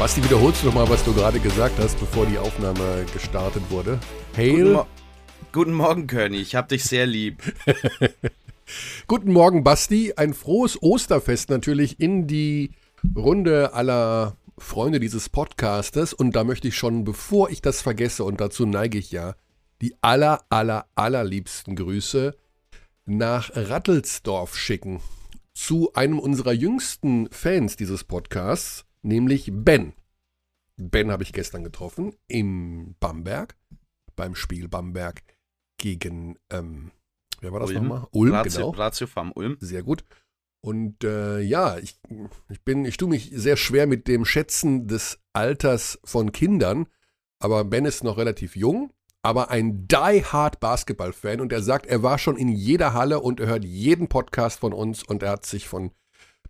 Basti, wiederholst du nochmal, was du gerade gesagt hast, bevor die Aufnahme gestartet wurde? Guten, Hail. Mo Guten Morgen, Körny. Ich hab dich sehr lieb. Guten Morgen, Basti. Ein frohes Osterfest natürlich in die Runde aller Freunde dieses Podcastes. Und da möchte ich schon, bevor ich das vergesse, und dazu neige ich ja, die aller, aller, allerliebsten Grüße nach Rattelsdorf schicken. Zu einem unserer jüngsten Fans dieses Podcasts, nämlich Ben. Ben habe ich gestern getroffen im Bamberg, beim Spiel Bamberg gegen, ähm, wer war das Ulm. nochmal? Ulm, Ratio, genau. Ratio Farm Ulm. Sehr gut. Und äh, ja, ich, ich bin, ich tue mich sehr schwer mit dem Schätzen des Alters von Kindern, aber Ben ist noch relativ jung, aber ein die-hard Basketball-Fan und er sagt, er war schon in jeder Halle und er hört jeden Podcast von uns und er hat sich von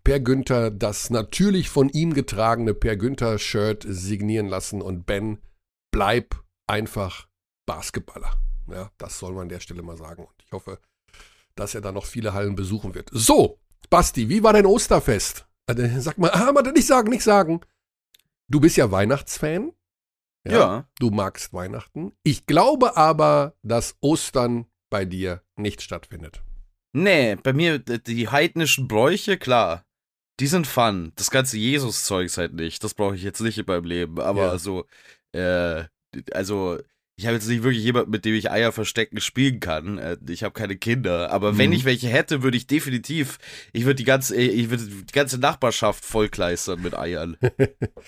Per Günther das natürlich von ihm getragene Per Günther-Shirt signieren lassen und Ben, bleib einfach Basketballer. Ja, das soll man an der Stelle mal sagen und ich hoffe, dass er da noch viele Hallen besuchen wird. So, Basti, wie war dein Osterfest? Äh, Sag mal, ah, warte, nicht sagen, nicht sagen. Du bist ja Weihnachtsfan. Ja. Du magst Weihnachten. Ich glaube aber, dass Ostern bei dir nicht stattfindet. Nee, bei mir, die heidnischen Bräuche, klar. Die sind fun. Das ganze Jesus-Zeugs halt nicht. Das brauche ich jetzt nicht in meinem Leben. Aber Ja. so, äh, also, ich habe jetzt nicht wirklich jemanden, mit dem ich Eier verstecken spielen kann. Äh, Ich habe keine Kinder. Aber wenn Mhm. ich welche hätte, würde ich definitiv, ich würde die ganze, ich würde die ganze Nachbarschaft vollkleistern mit Eiern.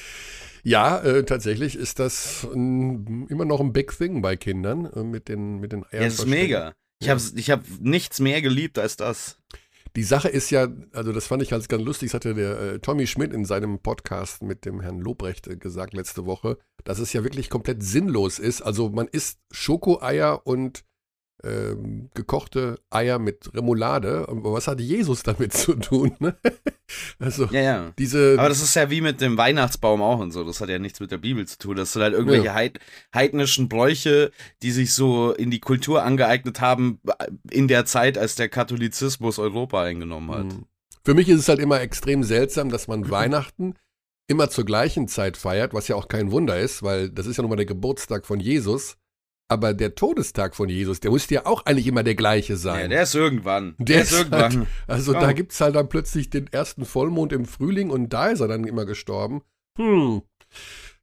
Ja, äh, tatsächlich ist das ähm, immer noch ein Big Thing bei Kindern äh, mit den, mit den Eiern. Ja, das ist mega. Ich habe ich hab nichts mehr geliebt als das. Die Sache ist ja, also das fand ich ganz, ganz lustig, das hatte der äh, Tommy Schmidt in seinem Podcast mit dem Herrn Lobrecht äh, gesagt letzte Woche, dass es ja wirklich komplett sinnlos ist. Also man isst Schokoeier und ähm, gekochte Eier mit Remoulade. Aber was hat Jesus damit zu tun? Ne? Also Ja, ja. diese, Aber das ist ja wie mit dem Weihnachtsbaum auch und so. Das hat ja nichts mit der Bibel zu tun. Das sind halt irgendwelche Ja. heid heidnischen Bräuche, die sich so in die Kultur angeeignet haben in der Zeit, als der Katholizismus Europa eingenommen hat. Mhm. Für mich ist es halt immer extrem seltsam, dass man Weihnachten immer zur gleichen Zeit feiert, was ja auch kein Wunder ist, weil das ist ja nun mal der Geburtstag von Jesus. Aber der Todestag von Jesus, der muss ja auch eigentlich immer der gleiche Ja, sein. der ist irgendwann. Der, Der ist ist irgendwann. also Ja. da gibt's halt dann plötzlich den ersten Vollmond im Frühling und da ist er dann immer gestorben. Hm,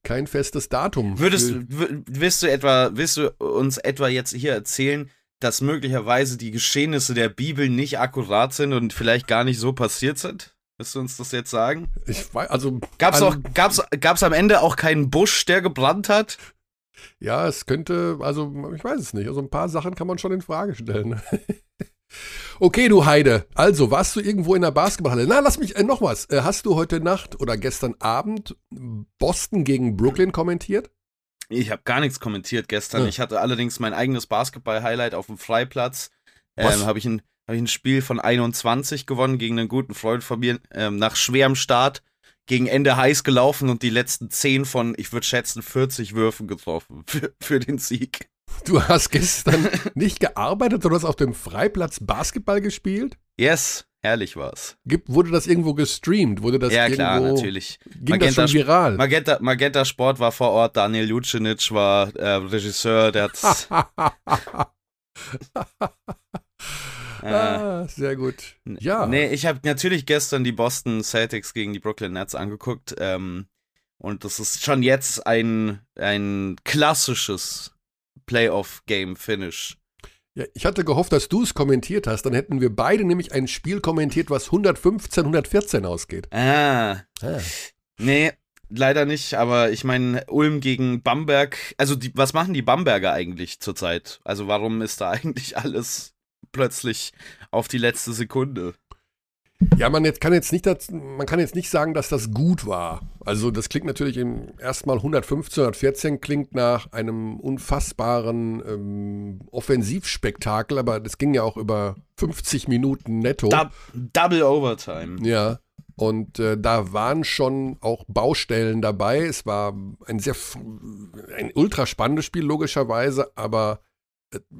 kein festes Datum. Würdest, willst du etwa, willst du uns etwa jetzt hier erzählen, dass möglicherweise die Geschehnisse der Bibel nicht akkurat sind und vielleicht gar nicht so passiert sind? Willst du uns das jetzt sagen? ich weiß, also Gab's auch, gab's, gab's am Ende auch keinen Busch, der gebrannt hat? Ja, es könnte, also ich weiß es nicht. Also ein paar Sachen kann man schon in Frage stellen. okay, du Heide. Also, warst du irgendwo in der Basketballhalle? Na, lass mich, äh, noch was. Äh, hast du heute Nacht oder gestern Abend Boston gegen Brooklyn kommentiert? Ich habe gar nichts kommentiert gestern. Ja. Ich hatte allerdings mein eigenes Basketball-Highlight auf dem Freiplatz. Was? Ähm, habe ich, ein, hab ich ein Spiel von 21 gewonnen gegen einen guten Freund von mir. Ähm, nach schwerem Start gegen Ende heiß gelaufen und die letzten 10 von, ich würde schätzen, 40 Würfen getroffen für, für den Sieg. Du hast gestern nicht gearbeitet, sondern hast auf dem Freiplatz Basketball gespielt? Yes, herrlich war's. Gibt, wurde das irgendwo gestreamt? Wurde das ja, irgendwo, klar, natürlich. Ging das Magenta- schon viral? Magenta, Magenta Sport war vor Ort, Daniel Jucinic war äh, Regisseur, der hat's. äh, ah, sehr gut. Ja. Nee, ich habe natürlich gestern die Boston Celtics gegen die Brooklyn Nets angeguckt. Ähm, und das ist schon jetzt ein, ein klassisches Playoff-Game-Finish. Ja, ich hatte gehofft, dass du es kommentiert hast. Dann hätten wir beide nämlich ein Spiel kommentiert, was 115, 114 ausgeht. Ah, Ah. nee, leider nicht. Aber ich meine, Ulm gegen Bamberg. Also, die, was machen die Bamberger eigentlich zurzeit? Also, warum ist da eigentlich alles plötzlich auf die letzte Sekunde? Ja, man jetzt kann jetzt nicht, das, man kann jetzt nicht sagen, dass das gut war. Also das klingt natürlich im erstmal 115, 114 klingt nach einem unfassbaren ähm, Offensivspektakel, aber das ging ja auch über 50 Minuten netto. Dub Double Overtime. Ja. Und äh, da waren schon auch Baustellen dabei. Es war ein sehr ein ultra spannendes Spiel logischerweise, aber äh,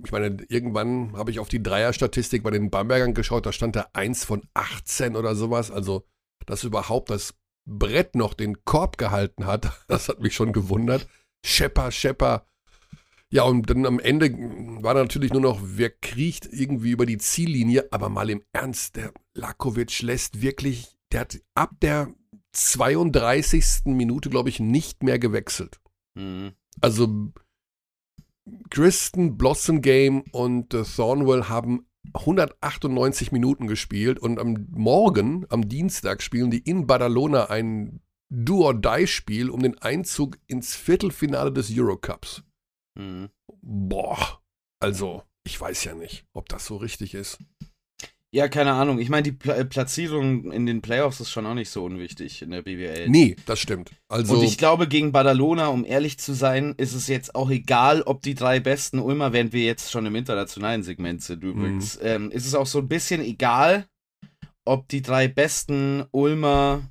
ich meine, irgendwann habe ich auf die Dreierstatistik bei den Bambergern geschaut, da stand da 1 von 18 oder sowas. Also, dass überhaupt das Brett noch den Korb gehalten hat. Das hat mich schon gewundert. Schepper, Schepper. Ja, und dann am Ende war natürlich nur noch, wer kriecht irgendwie über die Ziellinie. Aber mal im Ernst, der Lakovic lässt wirklich, der hat ab der 32. Minute, glaube ich, nicht mehr gewechselt. Mhm. Also Kristen, Blossom Game und äh, Thornwell haben 198 Minuten gespielt und am Morgen, am Dienstag, spielen die in Badalona ein Do-or-Die-Spiel um den Einzug ins Viertelfinale des Eurocups. Mhm. Boah, also ich weiß ja nicht, ob das so richtig ist. Ja, keine Ahnung. Ich meine, die Pla äh, Platzierung in den Playoffs ist schon auch nicht so unwichtig in der BWL. Nee, das stimmt. Also Und ich glaube, gegen Badalona, um ehrlich zu sein, ist es jetzt auch egal, ob die drei besten Ulmer, während wir jetzt schon im internationalen Segment sind übrigens, mhm. ähm, ist es auch so ein bisschen egal, ob die drei besten Ulmer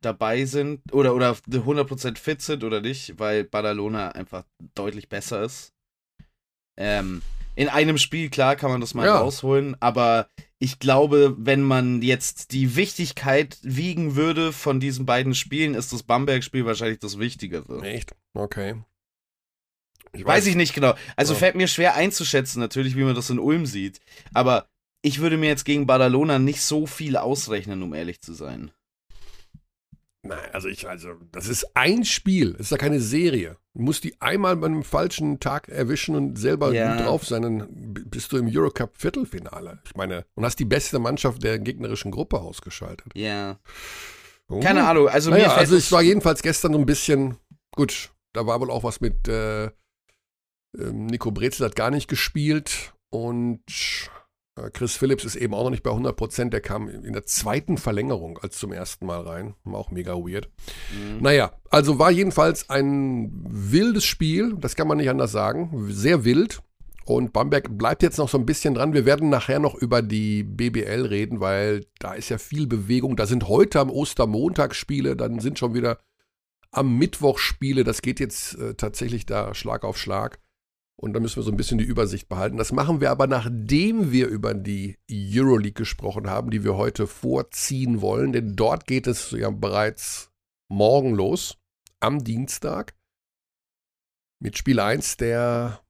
dabei sind oder, oder 100% fit sind oder nicht, weil Badalona einfach deutlich besser ist. Ähm, in einem Spiel, klar, kann man das mal ja. rausholen, aber ich glaube, wenn man jetzt die Wichtigkeit wiegen würde von diesen beiden Spielen, ist das Bamberg-Spiel wahrscheinlich das Wichtigere. Echt? Okay. Ich weiß, weiß ich nicht genau. Also ja. fällt mir schwer einzuschätzen, natürlich, wie man das in Ulm sieht. Aber ich würde mir jetzt gegen Badalona nicht so viel ausrechnen, um ehrlich zu sein. Nein, also ich, also, das ist ein Spiel, das ist ja keine Serie. Du musst die einmal bei einem falschen Tag erwischen und selber ja. gut drauf sein, dann bist du im Eurocup Viertelfinale. Ich meine, und hast die beste Mannschaft der gegnerischen Gruppe ausgeschaltet. Ja. Oh. Keine Ahnung, also naja, Also ich war jedenfalls gestern so ein bisschen, gut, da war wohl auch was mit äh, ähm, Nico Brezel hat gar nicht gespielt und Chris Phillips ist eben auch noch nicht bei 100 Prozent. Der kam in der zweiten Verlängerung als zum ersten Mal rein. War auch mega weird. Mhm. Naja, also war jedenfalls ein wildes Spiel. Das kann man nicht anders sagen. Sehr wild. Und Bamberg bleibt jetzt noch so ein bisschen dran. Wir werden nachher noch über die BBL reden, weil da ist ja viel Bewegung. Da sind heute am Ostermontag Spiele, dann sind schon wieder am Mittwoch Spiele. Das geht jetzt äh, tatsächlich da Schlag auf Schlag. Und da müssen wir so ein bisschen die Übersicht behalten. Das machen wir aber, nachdem wir über die Euroleague gesprochen haben, die wir heute vorziehen wollen. Denn dort geht es ja bereits morgen los, am Dienstag, mit Spiel 1 der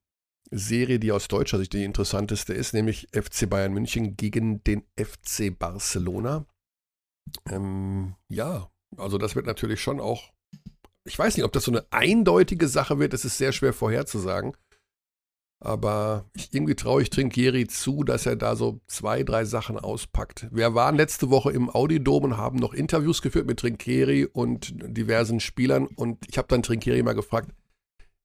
Serie, die aus deutscher Sicht die interessanteste ist, nämlich FC Bayern München gegen den FC Barcelona. Ähm, ja, also das wird natürlich schon auch, ich weiß nicht, ob das so eine eindeutige Sache wird, das ist sehr schwer vorherzusagen. Aber irgendwie traue ich Trinkieri zu, dass er da so zwei, drei Sachen auspackt. Wir waren letzte Woche im Audidom und haben noch Interviews geführt mit Trinkieri und diversen Spielern. Und ich habe dann Trinkieri mal gefragt,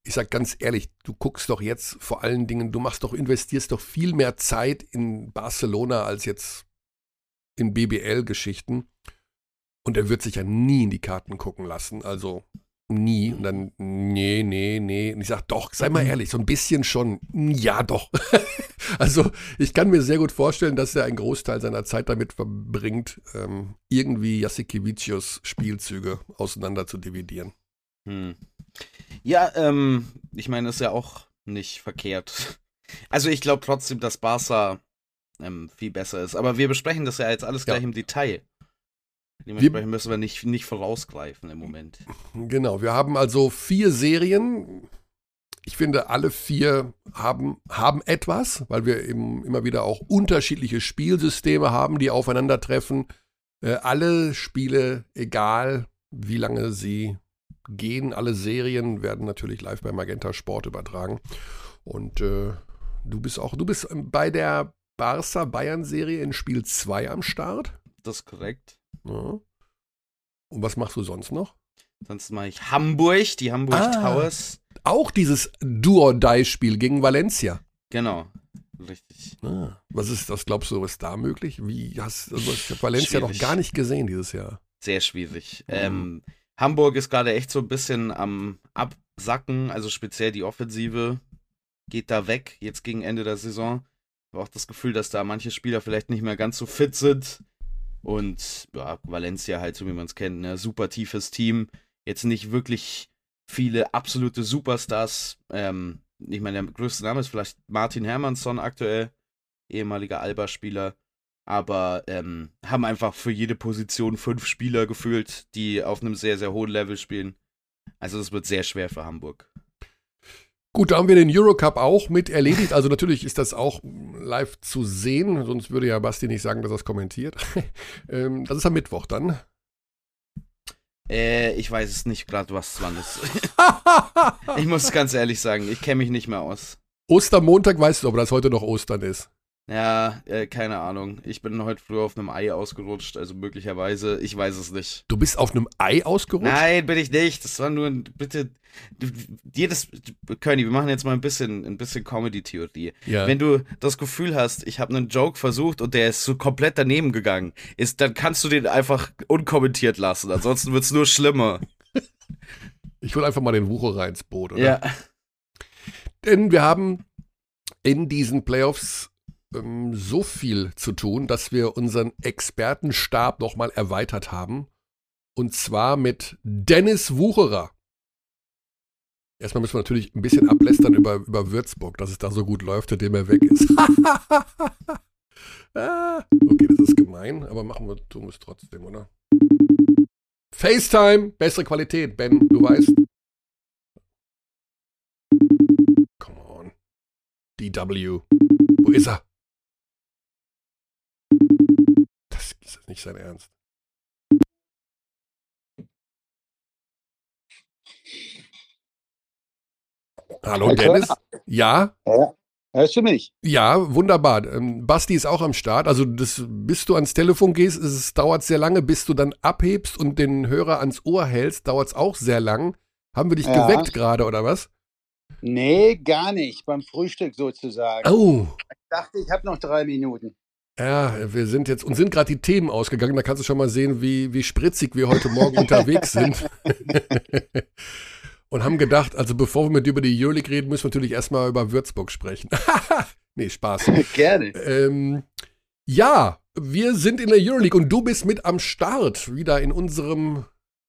ich sag ganz ehrlich, du guckst doch jetzt vor allen Dingen, du machst doch, investierst doch viel mehr Zeit in Barcelona als jetzt in BBL-Geschichten. Und er wird sich ja nie in die Karten gucken lassen. Also Nie. Und dann, nee, nee, nee. Und ich sage, doch, sei mal ehrlich, so ein bisschen schon. Ja, doch. also, ich kann mir sehr gut vorstellen, dass er einen Großteil seiner Zeit damit verbringt, ähm, irgendwie Jasikevicius Spielzüge auseinander zu dividieren. Hm. Ja, ähm, ich meine, ist ja auch nicht verkehrt. Also, ich glaube trotzdem, dass Barca ähm, viel besser ist. Aber wir besprechen das ja jetzt alles gleich ja. im Detail. Dementsprechend müssen wir nicht, nicht vorausgreifen im Moment. Genau, wir haben also vier Serien. Ich finde, alle vier haben, haben etwas, weil wir eben immer wieder auch unterschiedliche Spielsysteme haben, die aufeinandertreffen. Äh, alle Spiele, egal wie lange sie gehen, alle Serien werden natürlich live bei Magenta Sport übertragen. Und äh, du bist auch, du bist bei der Barca Bayern Serie in Spiel 2 am Start. Das ist korrekt. Ja. Und was machst du sonst noch? Sonst mache ich Hamburg, die Hamburg ah, Towers. Auch dieses Do-or-Die-Spiel gegen Valencia. Genau, richtig. Ah, was ist, was glaubst du, was ist da möglich? Wie hast also ich Valencia schwierig. noch gar nicht gesehen dieses Jahr. Sehr schwierig. Mhm. Ähm, Hamburg ist gerade echt so ein bisschen am Absacken, also speziell die Offensive geht da weg, jetzt gegen Ende der Saison. Ich habe auch das Gefühl, dass da manche Spieler vielleicht nicht mehr ganz so fit sind. Und ja, Valencia halt, so wie man es kennt, ne, super tiefes Team. Jetzt nicht wirklich viele absolute Superstars. Ähm, ich meine, der größte Name ist vielleicht Martin Hermansson aktuell, ehemaliger Alba-Spieler. aber ähm, haben einfach für jede Position fünf Spieler gefühlt, die auf einem sehr, sehr hohen Level spielen. Also es wird sehr schwer für Hamburg. Gut, da haben wir den Eurocup auch mit erledigt. Also natürlich ist das auch live zu sehen, sonst würde ja Basti nicht sagen, dass er es kommentiert. ähm, das ist am Mittwoch dann. Äh, ich weiß es nicht gerade, was wann ist. ich muss ganz ehrlich sagen, ich kenne mich nicht mehr aus. Ostermontag weißt du, ob das heute noch Ostern ist. Ja, äh, keine Ahnung. Ich bin heute früher auf einem Ei ausgerutscht, also möglicherweise, ich weiß es nicht. Du bist auf einem Ei ausgerutscht? Nein, bin ich nicht. Das war nur ein, bitte, jedes, Körny, wir machen jetzt mal ein bisschen, ein bisschen Comedy-Theorie. Ja. Wenn du das Gefühl hast, ich habe einen Joke versucht und der ist so komplett daneben gegangen, ist, dann kannst du den einfach unkommentiert lassen. Ansonsten wird es nur schlimmer. Ich will einfach mal den Wucherer ins Boot, oder? Ja. Denn wir haben in diesen Playoffs ähm, so viel zu tun, dass wir unseren Expertenstab nochmal erweitert haben. Und zwar mit Dennis Wucherer. Erstmal müssen wir natürlich ein bisschen ablästern über, über Würzburg, dass es da so gut läuft, indem er weg ist. ah, okay, das ist gemein, aber machen wir, tun es trotzdem, oder? FaceTime, bessere Qualität, Ben, du weißt. Come on. DW. Wo ist er? Das ist nicht sein Ernst. Hallo Dennis. Ja? Ja. Hörst du mich? Ja, wunderbar. Ähm, Basti ist auch am Start. Also das, bis du ans Telefon gehst, es dauert sehr lange. Bis du dann abhebst und den Hörer ans Ohr hältst, dauert es auch sehr lang. Haben wir dich ja. geweckt gerade, oder was? Nee, gar nicht. Beim Frühstück sozusagen. Oh. Ich dachte, ich habe noch drei Minuten. Ja, wir sind jetzt und sind gerade die Themen ausgegangen. Da kannst du schon mal sehen, wie, wie spritzig wir heute Morgen unterwegs sind. und haben gedacht, also bevor wir mit über die Euroleague reden, müssen wir natürlich erstmal über Würzburg sprechen. nee, Spaß. Gerne. Ähm, ja, wir sind in der Euroleague und du bist mit am Start, wieder in unserem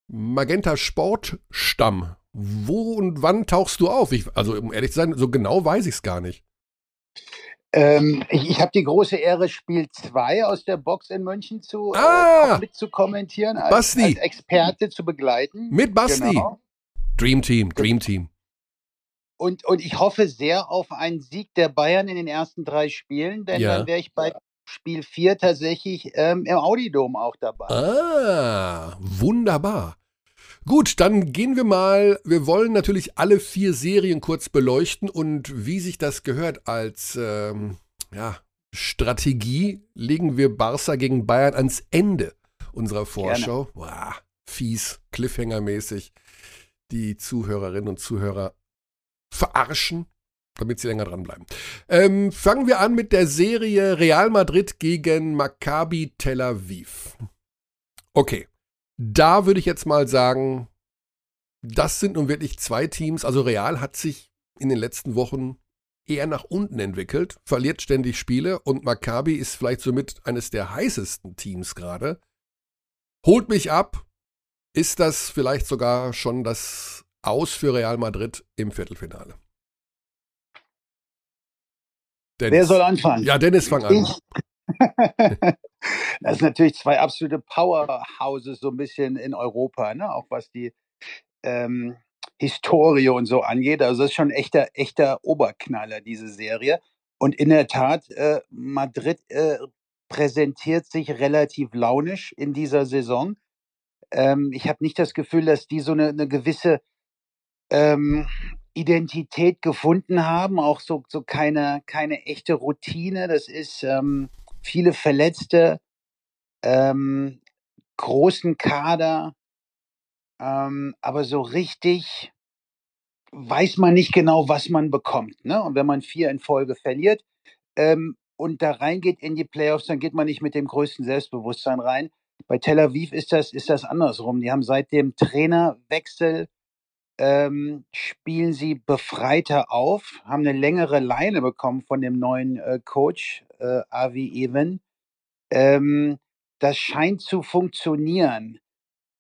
Magenta Sportstamm. Wo und wann tauchst du auf? Ich, also, um ehrlich zu sein, so genau weiß ich es gar nicht. Ähm, ich ich habe die große Ehre, Spiel 2 aus der Box in München zu, äh, ah, äh, mit zu kommentieren, als, Basti. als Experte zu begleiten. Mit Basti. Genau. Dream Team, Dream Team. Und, und ich hoffe sehr auf einen Sieg der Bayern in den ersten drei Spielen, denn ja. dann wäre ich bei Spiel 4 tatsächlich ähm, im Audidom auch dabei. Ah, wunderbar. Gut, dann gehen wir mal. Wir wollen natürlich alle vier Serien kurz beleuchten und wie sich das gehört als ähm, ja, Strategie, legen wir Barca gegen Bayern ans Ende unserer Vorschau. Wow, fies, Cliffhanger-mäßig die Zuhörerinnen und Zuhörer verarschen, damit sie länger dranbleiben. Ähm, fangen wir an mit der Serie Real Madrid gegen Maccabi Tel Aviv. Okay, da würde ich jetzt mal sagen, das sind nun wirklich zwei Teams. Also Real hat sich in den letzten Wochen eher nach unten entwickelt, verliert ständig Spiele und Maccabi ist vielleicht somit eines der heißesten Teams gerade. Holt mich ab. Ist das vielleicht sogar schon das Aus für Real Madrid im Viertelfinale? Dennis. Wer soll anfangen? Ja, Dennis, fang an. das sind natürlich zwei absolute Powerhouses so ein bisschen in Europa, ne? auch was die ähm, Historie und so angeht. Also das ist schon echter, echter Oberknaller, diese Serie. Und in der Tat, äh, Madrid äh, präsentiert sich relativ launisch in dieser Saison. Ähm, ich habe nicht das Gefühl, dass die so eine, eine gewisse ähm, Identität gefunden haben, auch so, so keine, keine echte Routine. Das ist ähm, viele Verletzte, ähm, großen Kader, ähm, aber so richtig weiß man nicht genau, was man bekommt. Ne? Und wenn man vier in Folge verliert ähm, und da reingeht in die Playoffs, dann geht man nicht mit dem größten Selbstbewusstsein rein. Bei Tel Aviv ist das, ist das andersrum. Die haben seit dem Trainerwechsel ähm, spielen sie befreiter auf, haben eine längere Leine bekommen von dem neuen äh, Coach, äh, Avi Even. Ähm, das scheint zu funktionieren.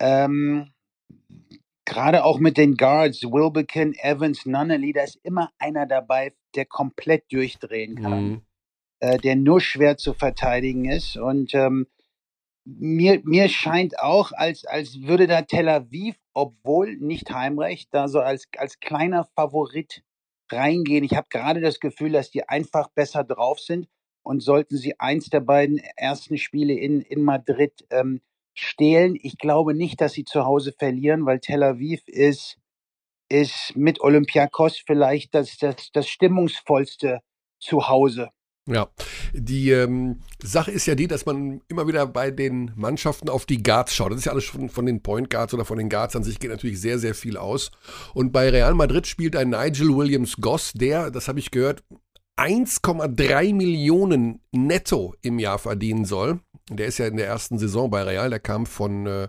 Ähm, Gerade auch mit den Guards, Wilbekin, Evans, Nunnally, da ist immer einer dabei, der komplett durchdrehen kann. Mhm. äh, der nur schwer zu verteidigen ist. Und ähm, mir, mir scheint auch, als, als würde da Tel Aviv, obwohl nicht Heimrecht, da so als, als kleiner Favorit reingehen. Ich habe gerade das Gefühl, dass die einfach besser drauf sind und sollten sie eins der beiden ersten Spiele in, in Madrid ähm, stehlen. Ich glaube nicht, dass sie zu Hause verlieren, weil Tel Aviv ist, ist mit Olympiakos vielleicht das, das, das stimmungsvollste Zuhause. Ja, die ähm, Sache ist ja die, dass man immer wieder bei den Mannschaften auf die Guards schaut. Das ist ja alles von, von den Point Guards oder von den Guards an sich geht natürlich sehr, sehr viel aus. Und bei Real Madrid spielt ein Nigel Williams Goss, der, das habe ich gehört, 1,3 Millionen netto im Jahr verdienen soll. Der ist ja in der ersten Saison bei Real, der kam von äh,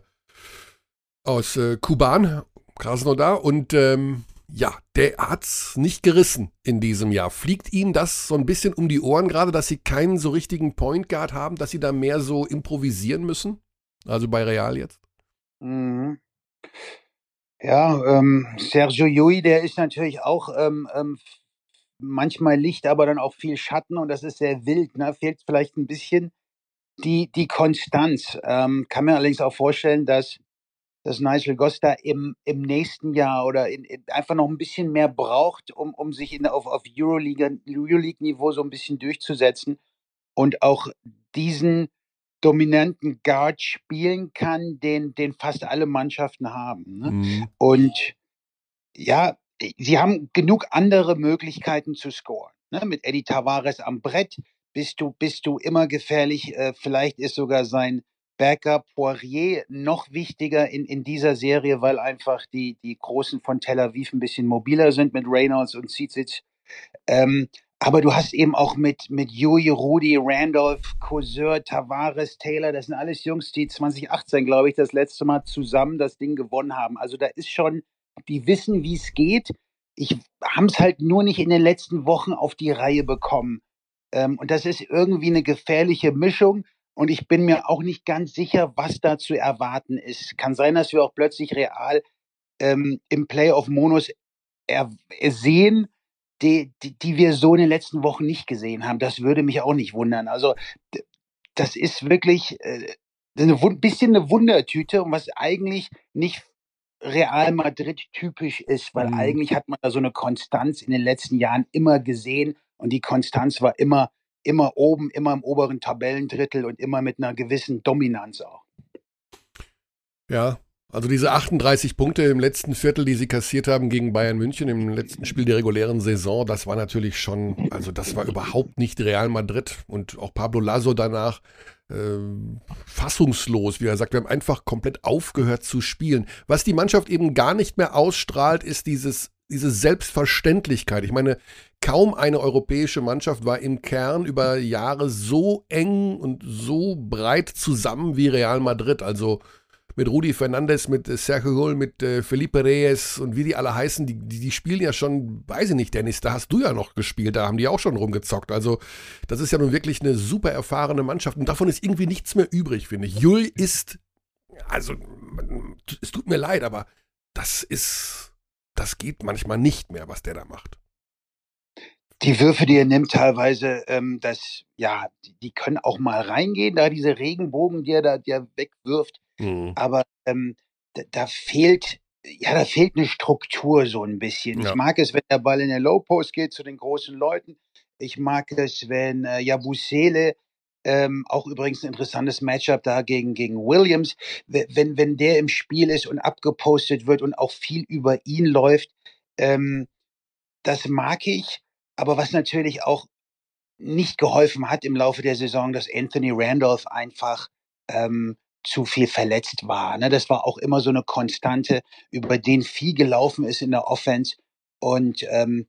aus äh, Kuban, Krasnodar und ähm, ja, der hat's nicht gerissen in diesem Jahr. Fliegt Ihnen das so ein bisschen um die Ohren gerade, dass Sie keinen so richtigen Point Guard haben, dass Sie da mehr so improvisieren müssen? Also bei Real jetzt? Mhm. Ja, ähm, Sergio Yui, der ist natürlich auch ähm, ähm, manchmal Licht, aber dann auch viel Schatten und das ist sehr wild. Ne? Fehlt vielleicht ein bisschen die, die Konstanz. Ähm, kann mir allerdings auch vorstellen, dass dass Nigel Gosta im, im nächsten Jahr oder in, in einfach noch ein bisschen mehr braucht, um, um sich in, auf, auf Euroleague-Niveau so ein bisschen durchzusetzen und auch diesen dominanten Guard spielen kann, den, den fast alle Mannschaften haben. Ne? Mhm. Und ja, sie haben genug andere Möglichkeiten zu scoren. Ne? Mit Eddie Tavares am Brett bist du, bist du immer gefährlich. Äh, vielleicht ist sogar sein Backup Poirier noch wichtiger in, in dieser Serie, weil einfach die, die Großen von Tel Aviv ein bisschen mobiler sind mit Reynolds und Zizic. Ähm, aber du hast eben auch mit, mit Yui, Rudi, Randolph, Cousin, Tavares, Taylor, das sind alles Jungs, die 2018, glaube ich, das letzte Mal zusammen das Ding gewonnen haben. Also da ist schon, die wissen, wie es geht. Ich haben es halt nur nicht in den letzten Wochen auf die Reihe bekommen. Ähm, und das ist irgendwie eine gefährliche Mischung. Und ich bin mir auch nicht ganz sicher, was da zu erwarten ist. Kann sein, dass wir auch plötzlich real ähm, im Playoff-Modus sehen, die, die, die wir so in den letzten Wochen nicht gesehen haben. Das würde mich auch nicht wundern. Also das ist wirklich äh, ein bisschen eine Wundertüte, was eigentlich nicht Real Madrid typisch ist, weil mhm. eigentlich hat man da so eine Konstanz in den letzten Jahren immer gesehen und die Konstanz war immer immer oben, immer im oberen Tabellendrittel und immer mit einer gewissen Dominanz auch. Ja, also diese 38 Punkte im letzten Viertel, die sie kassiert haben gegen Bayern München im letzten Spiel der regulären Saison, das war natürlich schon, also das war überhaupt nicht Real Madrid und auch Pablo Lasso danach äh, fassungslos, wie er sagt, wir haben einfach komplett aufgehört zu spielen. Was die Mannschaft eben gar nicht mehr ausstrahlt, ist dieses diese Selbstverständlichkeit. Ich meine, kaum eine europäische Mannschaft war im Kern über Jahre so eng und so breit zusammen wie Real Madrid. Also mit Rudi Fernandes, mit Sergio Gol, mit äh, Felipe Reyes und wie die alle heißen, die, die, die, spielen ja schon, weiß ich nicht, Dennis, da hast du ja noch gespielt, da haben die auch schon rumgezockt. Also das ist ja nun wirklich eine super erfahrene Mannschaft und davon ist irgendwie nichts mehr übrig, finde ich. Jul ist, also es tut mir leid, aber das ist das geht manchmal nicht mehr, was der da macht. Die Würfe, die er nimmt, teilweise, ähm, das, ja, die, die, können auch mal reingehen, da diese Regenbogen, die er da die er wegwirft. Mhm. Aber ähm, da, da, fehlt, ja, da fehlt eine Struktur so ein bisschen. Ja. Ich mag es, wenn der Ball in der Low Post geht zu den großen Leuten. Ich mag es, wenn äh, Jabusele ähm, auch übrigens ein interessantes Matchup da gegen, gegen Williams. Wenn, wenn der im Spiel ist und abgepostet wird und auch viel über ihn läuft, ähm, das mag ich. Aber was natürlich auch nicht geholfen hat im Laufe der Saison, dass Anthony Randolph einfach ähm, zu viel verletzt war. Ne? Das war auch immer so eine Konstante, über den viel gelaufen ist in der Offense. Und ähm,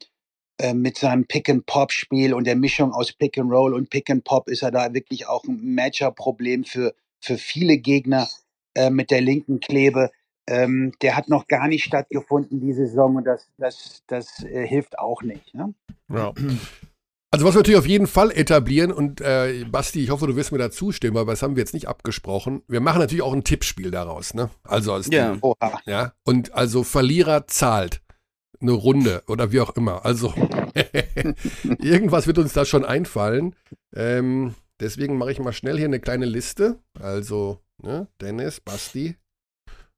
äh, mit seinem Pick-and-Pop-Spiel und der Mischung aus Pick-and-Roll und Pick-and-Pop ist er da wirklich auch ein Matchup-Problem für, für viele Gegner äh, mit der linken Klebe. Ähm, der hat noch gar nicht stattgefunden diese Saison und das, das, das äh, hilft auch nicht. Ne? Ja. Also was wir natürlich auf jeden Fall etablieren und äh, Basti, ich hoffe, du wirst mir da zustimmen, weil das haben wir jetzt nicht abgesprochen. Wir machen natürlich auch ein Tippspiel daraus, ne? Also als ja. Die, ja. Und also Verlierer zahlt eine Runde oder wie auch immer. Also irgendwas wird uns da schon einfallen. Ähm, deswegen mache ich mal schnell hier eine kleine Liste. Also, ne, Dennis, Basti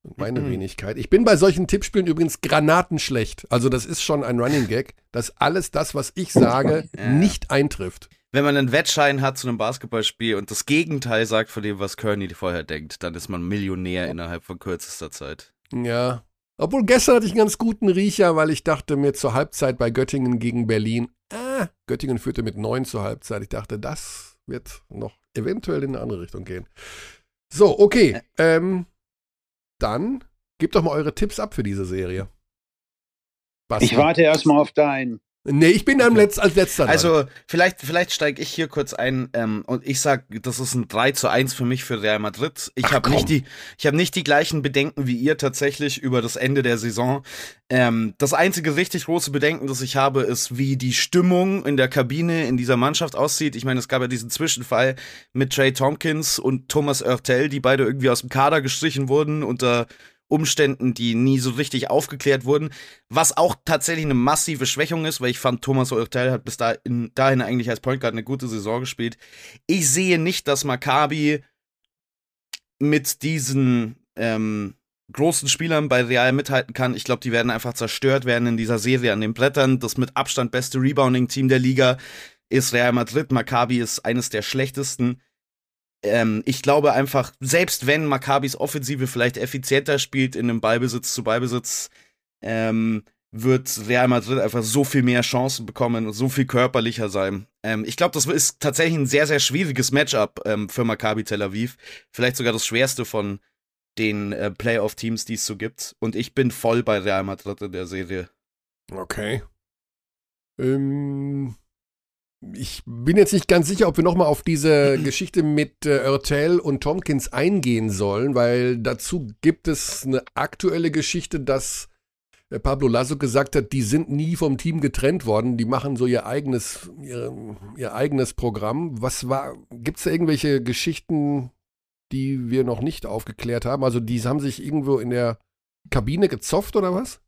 und meine Mhm. Wenigkeit. Ich bin bei solchen Tippspielen übrigens granatenschlecht. Also, das ist schon ein Running Gag, dass alles das, was ich sage, Ja. nicht eintrifft. Wenn man einen Wettschein hat zu einem Basketballspiel und das Gegenteil sagt von dem, was Kearney vorher denkt, dann ist man Millionär innerhalb von kürzester Zeit. Ja. Obwohl gestern hatte ich einen ganz guten Riecher, weil ich dachte mir zur Halbzeit bei Göttingen gegen Berlin, ah, Göttingen führte mit neun zur Halbzeit. Ich dachte, das wird noch eventuell in eine andere Richtung gehen. So, okay. Ähm, dann gebt doch mal eure Tipps ab für diese Serie. Basti. Ich warte erstmal auf deinen. Nee, ich bin am Okay. Letz, als letzter dran. Also, vielleicht, vielleicht steige ich hier kurz ein ähm, und ich sag, das ist ein 3 zu 1 für mich für Real Madrid. Ich habe nicht die, ich habe nicht die gleichen Bedenken wie ihr tatsächlich über das Ende der Saison. Ähm, das einzige richtig große Bedenken, das ich habe, ist, wie die Stimmung in der Kabine in dieser Mannschaft aussieht. Ich meine, es gab ja diesen Zwischenfall mit Trey Tompkins und Thomas Oertel, die beide irgendwie aus dem Kader gestrichen wurden unter Umständen, die nie so richtig aufgeklärt wurden, was auch tatsächlich eine massive Schwächung ist, weil ich fand, Thomas Oertel hat bis dahin, dahin eigentlich als Point Guard eine gute Saison gespielt. Ich sehe nicht, dass Maccabi mit diesen ähm, großen Spielern bei Real mithalten kann. Ich glaube, die werden einfach zerstört werden in dieser Serie an den Brettern. Das mit Abstand beste Rebounding-Team der Liga ist Real Madrid. Maccabi ist eines der schlechtesten. Ähm, ich glaube einfach, selbst wenn Maccabis Offensive vielleicht effizienter spielt in einem Ballbesitz zu Ballbesitz, ähm, wird Real Madrid einfach so viel mehr Chancen bekommen und so viel körperlicher sein. Ähm, ich glaube, das ist tatsächlich ein sehr, sehr schwieriges Matchup ähm, für Maccabi Tel Aviv. Vielleicht sogar das schwerste von den äh, Playoff-Teams, die es so gibt. Und ich bin voll bei Real Madrid in der Serie. Okay. Ähm, ich bin jetzt nicht ganz sicher, ob wir nochmal auf diese Geschichte mit äh, Oertel und Tompkins eingehen sollen, weil dazu gibt es eine aktuelle Geschichte, dass äh, Pablo Lasso gesagt hat, die sind nie vom Team getrennt worden, die machen so ihr eigenes, ihr, ihr eigenes Programm. Was war, gibt es da irgendwelche Geschichten, die wir noch nicht aufgeklärt haben? Also die haben sich irgendwo in der Kabine gezofft oder was?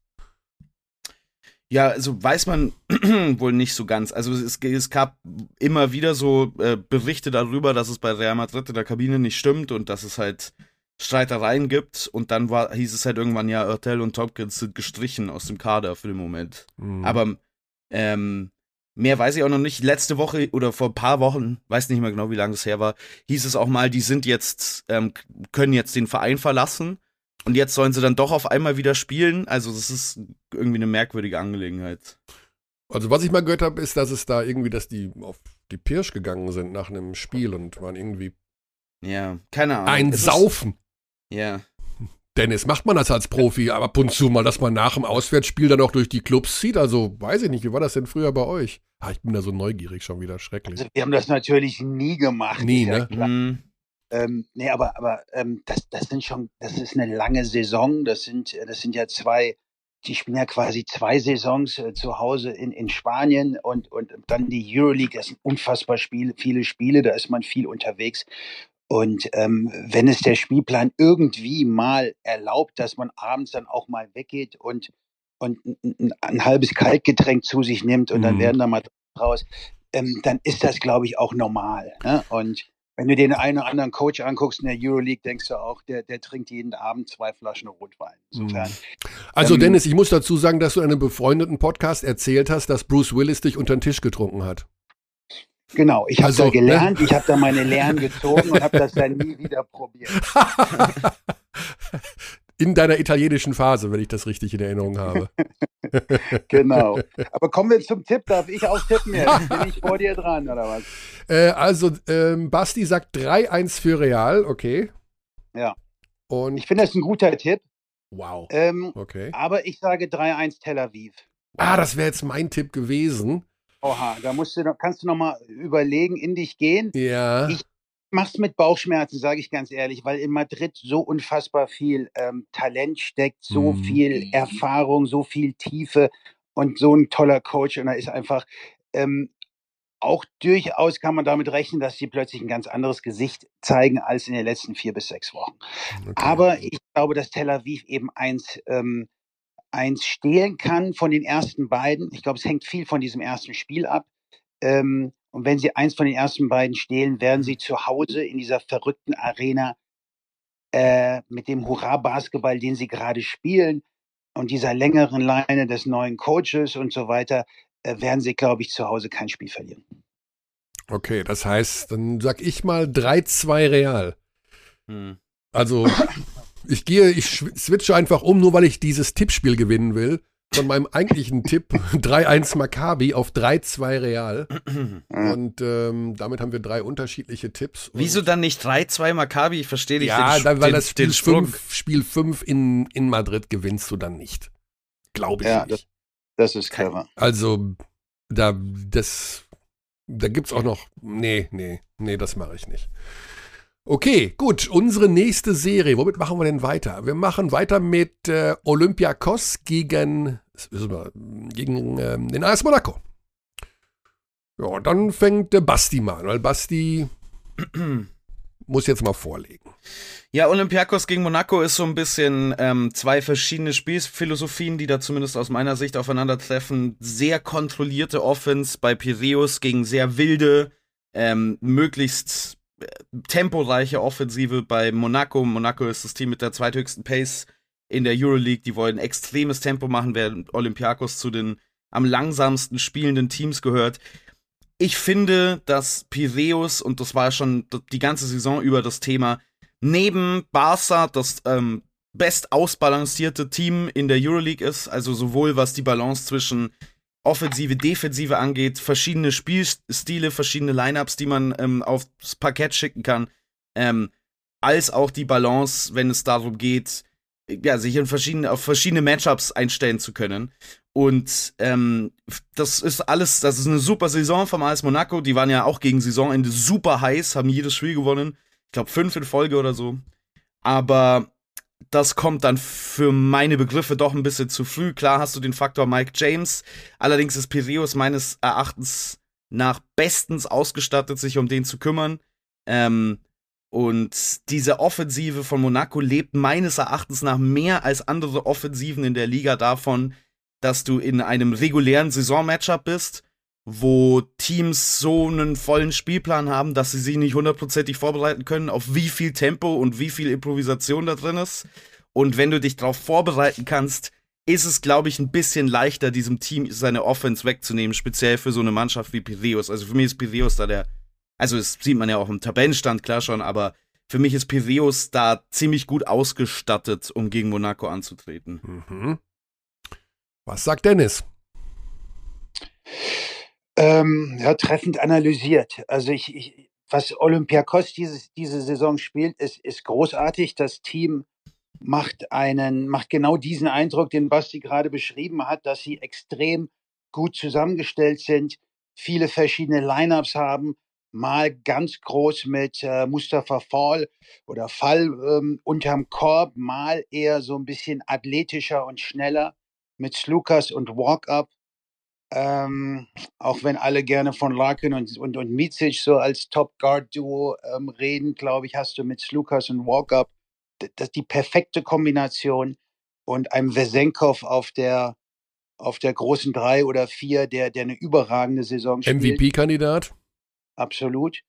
Ja, also weiß man wohl nicht so ganz. Also es, es gab immer wieder so äh, Berichte darüber, dass es bei Real Madrid in der Kabine nicht stimmt und dass es halt Streitereien gibt. Und dann war, hieß es halt irgendwann, ja, Oertel und Tompkins sind gestrichen aus dem Kader für den Moment. Mhm. Aber ähm, mehr weiß ich auch noch nicht. Letzte Woche oder vor ein paar Wochen, weiß nicht mehr genau, wie lange es her war, hieß es auch mal, die sind jetzt, ähm, können jetzt den Verein verlassen. Und jetzt sollen sie dann doch auf einmal wieder spielen. Also, das ist irgendwie eine merkwürdige Angelegenheit. Also was ich mal gehört habe, ist, dass es da irgendwie, dass die auf die Pirsch gegangen sind nach einem Spiel und waren irgendwie Ja, keine Ahnung. ein Es ist- Saufen. Ja. Dennis, macht man das als Profi aber ab und zu mal, dass man nach dem Auswärtsspiel dann auch durch die Clubs zieht? Also weiß ich nicht, wie war das denn früher bei euch? Ah, ich bin da so neugierig schon wieder, schrecklich. Also wir haben das natürlich nie gemacht. Nie, ist ja ne? klar. Hm, Ähm, nee, aber, aber ähm, das, das sind schon, das ist eine lange Saison. Das sind, äh, das sind ja zwei, die spielen ja quasi zwei Saisons äh, zu Hause in, in Spanien und, und dann die Euroleague. Das sind unfassbar Spiele, viele Spiele, da ist man viel unterwegs. Und ähm, wenn es der Spielplan irgendwie mal erlaubt, dass man abends dann auch mal weggeht und, und ein, ein, halbes Kaltgetränk zu sich nimmt und dann Mhm. werden da mal raus, ähm, dann ist das, glaube ich, auch normal. Ne? Und wenn du den einen oder anderen Coach anguckst in der Euroleague, denkst du auch, der, der trinkt jeden Abend zwei Flaschen Rotwein. Insofern. Also Ähm, Dennis, ich muss dazu sagen, dass du in einem befreundeten Podcast erzählt hast, dass Bruce Willis dich unter den Tisch getrunken hat. Genau, ich habe Also, da gelernt, ich habe da meine Lehren gezogen und habe das dann nie wieder probiert. In deiner italienischen Phase, wenn ich das richtig in Erinnerung habe. Genau. Aber kommen wir zum Tipp. Darf ich auch tippen jetzt? Bin ich vor dir dran oder was? Äh, also, ähm, Basti sagt 3-1 für Real, okay. Ja. Und Ich finde das ein guter Tipp. wow, Ähm, okay. aber ich sage 3-1 Tel Aviv. Ah, das wäre jetzt mein Tipp gewesen. Oha, da musst du, noch- kannst du noch mal überlegen, in dich gehen. Ja. Ich- Mach's mit Bauchschmerzen, sage ich ganz ehrlich, weil in Madrid so unfassbar viel ähm, Talent steckt, so Mhm. viel Erfahrung, so viel Tiefe und so ein toller Coach. Und da ist einfach ähm, auch durchaus kann man damit rechnen, dass sie plötzlich ein ganz anderes Gesicht zeigen als in den letzten vier bis sechs Wochen. Okay. Aber ich glaube, dass Tel Aviv eben eins, ähm, eins stehlen kann von den ersten beiden. Ich glaube, es hängt viel von diesem ersten Spiel ab. Ähm, Und wenn sie eins von den ersten beiden stehlen, werden sie zu Hause in dieser verrückten Arena äh, mit dem Hurra-Basketball, den sie gerade spielen und dieser längeren Leine des neuen Coaches und so weiter, äh, werden sie, glaube ich, zu Hause kein Spiel verlieren. Okay, das heißt, dann sag ich mal 3-2 Real. Hm. Also, ich gehe, ich switche einfach um, nur weil ich dieses Tippspiel gewinnen will. Von meinem eigentlichen Tipp 3-1 Maccabi auf 3-2 Real. Und ähm, damit haben wir drei unterschiedliche Tipps. Wieso dann nicht 3-2 Maccabi? Ich verstehe dich. Ja, den, dann, weil den, das Spiel 5 Spiel fünf in, in Madrid gewinnst du dann nicht. Glaube ich ja, nicht. Das, das ist clever. Also, da, das, da gibt's auch noch. Nee, nee, nee, das mache ich nicht. Okay, gut. Unsere nächste Serie. Womit machen wir denn weiter? Wir machen weiter mit äh, Olympiakos gegen, gegen äh, den AS Monaco. Ja, dann fängt der Basti mal an, weil Basti muss jetzt mal vorlegen. Ja, Olympiakos gegen Monaco ist so ein bisschen ähm, zwei verschiedene Spielphilosophien, die da zumindest aus meiner Sicht aufeinandertreffen. Sehr kontrollierte Offense bei Piraeus gegen sehr wilde, ähm, möglichst temporeiche Offensive bei Monaco. Monaco ist das Team mit der zweithöchsten Pace in der Euroleague. Die wollen extremes Tempo machen, während Olympiakos zu den am langsamsten spielenden Teams gehört. Ich finde, dass Piraeus, und das war schon die ganze Saison über das Thema, neben Barca das ähm, best ausbalancierte Team in der Euroleague ist, also sowohl was die Balance zwischen Offensive, Defensive angeht, verschiedene Spielstile, verschiedene Lineups, die man ähm, aufs Parkett schicken kann, ähm, als auch die Balance, wenn es darum geht, ja, sich in verschiedene, auf verschiedene Matchups einstellen zu können. Und ähm, das ist alles, das ist eine super Saison vom AS Monaco. Die waren ja auch gegen Saisonende super heiß, haben jedes Spiel gewonnen. Ich glaube, fünf in Folge oder so. Aber das kommt dann für meine Begriffe doch ein bisschen zu früh. Klar hast du den Faktor Mike James. Allerdings ist Piraeus meines Erachtens nach bestens ausgestattet, sich um den zu kümmern. Ähm, und diese Offensive von Monaco lebt meines Erachtens nach mehr als andere Offensiven in der Liga davon, dass du in einem regulären Saisonmatchup bist wo Teams so einen vollen Spielplan haben, dass sie sich nicht hundertprozentig vorbereiten können, auf wie viel Tempo und wie viel Improvisation da drin ist. Und wenn du dich darauf vorbereiten kannst, ist es, glaube ich, ein bisschen leichter, diesem Team seine Offense wegzunehmen, speziell für so eine Mannschaft wie Piraeus. Also für mich ist Piraeus da der, also das sieht man ja auch im Tabellenstand, klar schon, aber für mich ist Piraeus da ziemlich gut ausgestattet, um gegen Monaco anzutreten. Mhm. Was sagt Dennis? Ähm, ja, treffend analysiert. Also ich, ich was Olympiakos dieses, diese Saison spielt, ist, ist großartig. Das Team macht einen, macht genau diesen Eindruck, den Basti gerade beschrieben hat, dass sie extrem gut zusammengestellt sind, viele verschiedene Lineups haben, mal ganz groß mit äh, Mustafa Fall oder Fall ähm, unterm Korb, mal eher so ein bisschen athletischer und schneller mit Slukas und Walk-Up. Ähm, auch wenn alle gerne von Larkin und, und, und Micic so als Top-Guard-Duo ähm, reden, glaube ich, hast du mit Slukas und Walkup das die perfekte Kombination und einem Vesenkov auf der auf der großen drei oder vier, der, der eine überragende Saison spielt. MVP-Kandidat? Absolut.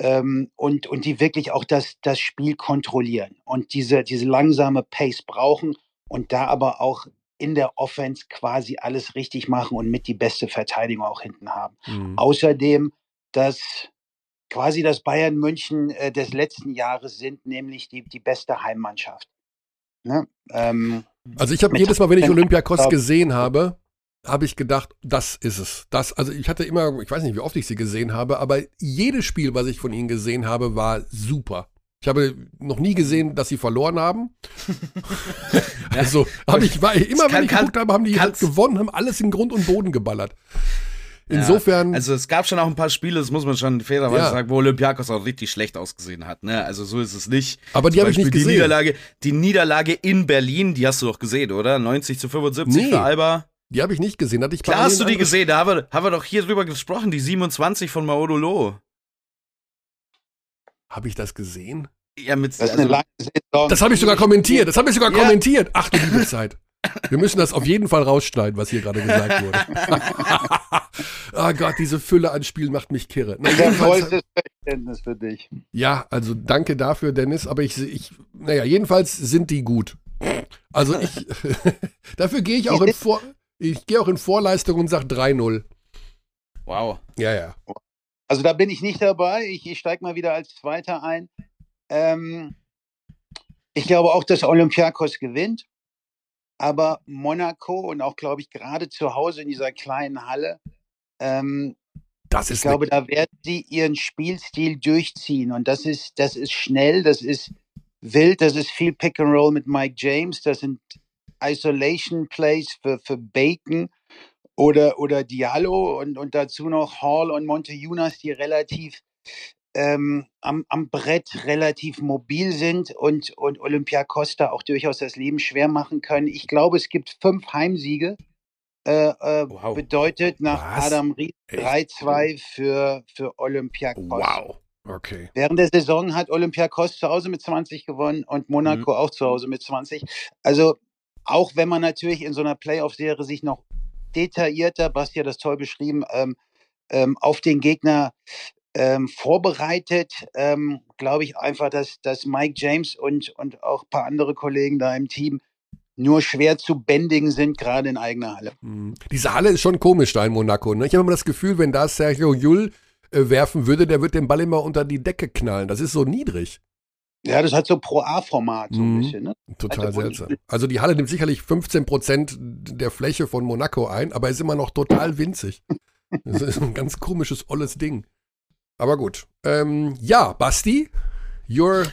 Ähm, und, und die wirklich auch das, das Spiel kontrollieren und diese, diese langsame Pace brauchen und da aber auch in der Offense quasi alles richtig machen und mit die beste Verteidigung auch hinten haben. Mhm. Außerdem, dass quasi das Bayern München äh, des letzten Jahres sind, nämlich die, die beste Heimmannschaft. Ne? Ähm, also ich habe jedes Mal, wenn ich Olympiakos gesehen habe, habe ich gedacht, das ist es. Das, also ich hatte immer, ich weiß nicht, wie oft ich sie gesehen habe, aber jedes Spiel, was ich von ihnen gesehen habe, war super. Ich habe noch nie gesehen, dass sie verloren haben. also habe ich, war, immer kann, wenn ich geguckt habe, haben die halt gewonnen, haben alles in Grund und Boden geballert. Insofern. Ja, also es gab schon auch ein paar Spiele, das muss man schon fairerweise ja. sagen, wo Olympiakos auch richtig schlecht ausgesehen hat. Ne? Also so ist es nicht. Aber die habe ich nicht gesehen. Die Niederlage, die Niederlage in Berlin, die hast du doch gesehen, oder? 90 zu 75 nee, für Alba. Die habe ich nicht gesehen. Hatte ich Klar hast du die gesehen, da haben wir, haben wir doch hier drüber gesprochen, die 27 von Maodolo. Habe ich das gesehen? Ja, mit das, also, das habe ich sogar kommentiert. Das habe ich sogar ja. kommentiert. Ach du liebe Zeit. Wir müssen das auf jeden Fall rausschneiden, was hier gerade gesagt wurde. Oh Gott, diese Fülle an Spielen macht mich kirre. Na, jedenfalls- vollstes Verständnis für dich. ja, also danke dafür, Dennis, aber ich, ich naja, jedenfalls sind die gut. Also ich, dafür gehe ich auch in Vor, ich gehe auch in Vorleistung und sage 3-0. Wow. Ja, ja. Also da bin ich nicht dabei. Ich, ich steige mal wieder als Zweiter ein. Ähm, ich glaube auch, dass Olympiakos gewinnt. Aber Monaco und auch, glaube ich, gerade zu Hause in dieser kleinen Halle, ähm, Das ich ist glaube, da werden sie ihren Spielstil durchziehen. Und das ist, das ist schnell, das ist wild, das ist viel Pick and Roll mit Mike James, das sind Isolation Plays für, für Bacon oder, oder Diallo und, und dazu noch Hall und Montejunas, die relativ ähm, am, am Brett relativ mobil sind und, und Olympiakos da auch durchaus das Leben schwer machen können. Ich glaube, es gibt fünf Heimsiege. Äh, äh, Wow. Bedeutet nach Was? Adam Ries Echt? 3-2 für, für Olympiakos. wow. Okay. Während der Saison hat Olympiakos zu Hause mit 20 gewonnen und Monaco auch zu Hause mit 20. Also auch wenn man natürlich in so einer Playoff-Serie sich noch detaillierter, Basti hat das toll beschrieben, ähm, ähm, auf den Gegner ähm, vorbereitet, ähm, glaube ich einfach, dass, dass Mike James und, und auch ein paar andere Kollegen da im Team nur schwer zu bändigen sind, gerade in eigener Halle. Hm. Diese Halle ist schon komisch da in Monaco. Ne? Ich habe immer das Gefühl, wenn da Sergio Jull äh, werfen würde, der wird den Ball immer unter die Decke knallen. Das ist so niedrig. Ja, das hat so Pro-A-Format so Mhm. ein bisschen. Ne? Total Also, seltsam. Also die Halle nimmt sicherlich 15 Prozent der Fläche von Monaco ein, aber ist immer noch total winzig. Das ist ein ganz komisches, olles Ding. Aber gut. Ähm, ja, Basti, your,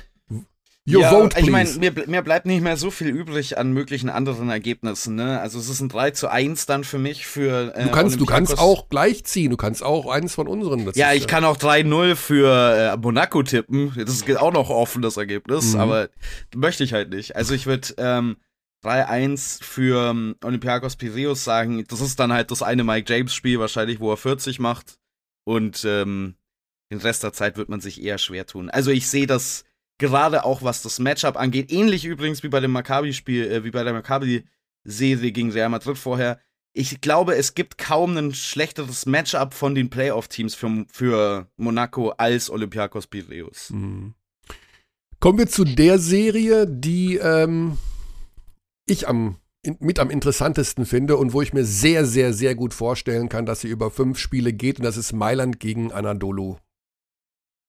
your ja, vote, ich meine, please. mir, mir bleibt nicht mehr so viel übrig an möglichen anderen Ergebnissen. Ne? Also es ist ein 3 zu 1 dann für mich für äh, du kannst, du kannst auch gleich ziehen. Du kannst auch eines von unseren. Ja, ich kann auch 3-0 für äh, Monaco tippen. Das ist auch noch offen, das Ergebnis, Mhm. aber möchte ich halt nicht. Also ich würde ähm, 3-1 für ähm, Olympiakos Piraeus sagen. Das ist dann halt das eine Mike James Spiel wahrscheinlich, wo er 40 macht. Und ähm, den Rest der Zeit wird man sich eher schwer tun. Also ich sehe das gerade auch, was das Matchup angeht, ähnlich übrigens wie bei dem Maccabi-Spiel, äh, wie bei der Maccabi-Serie gegen Real Madrid vorher. Ich glaube, es gibt kaum ein schlechteres Matchup von den Playoff-Teams für, für Monaco als Olympiakos Piraeus. Mhm. Kommen wir zu der Serie, die ähm, ich am, mit am interessantesten finde und wo ich mir sehr, sehr, sehr gut vorstellen kann, dass sie über fünf Spiele geht. Und das ist Mailand gegen Anadolu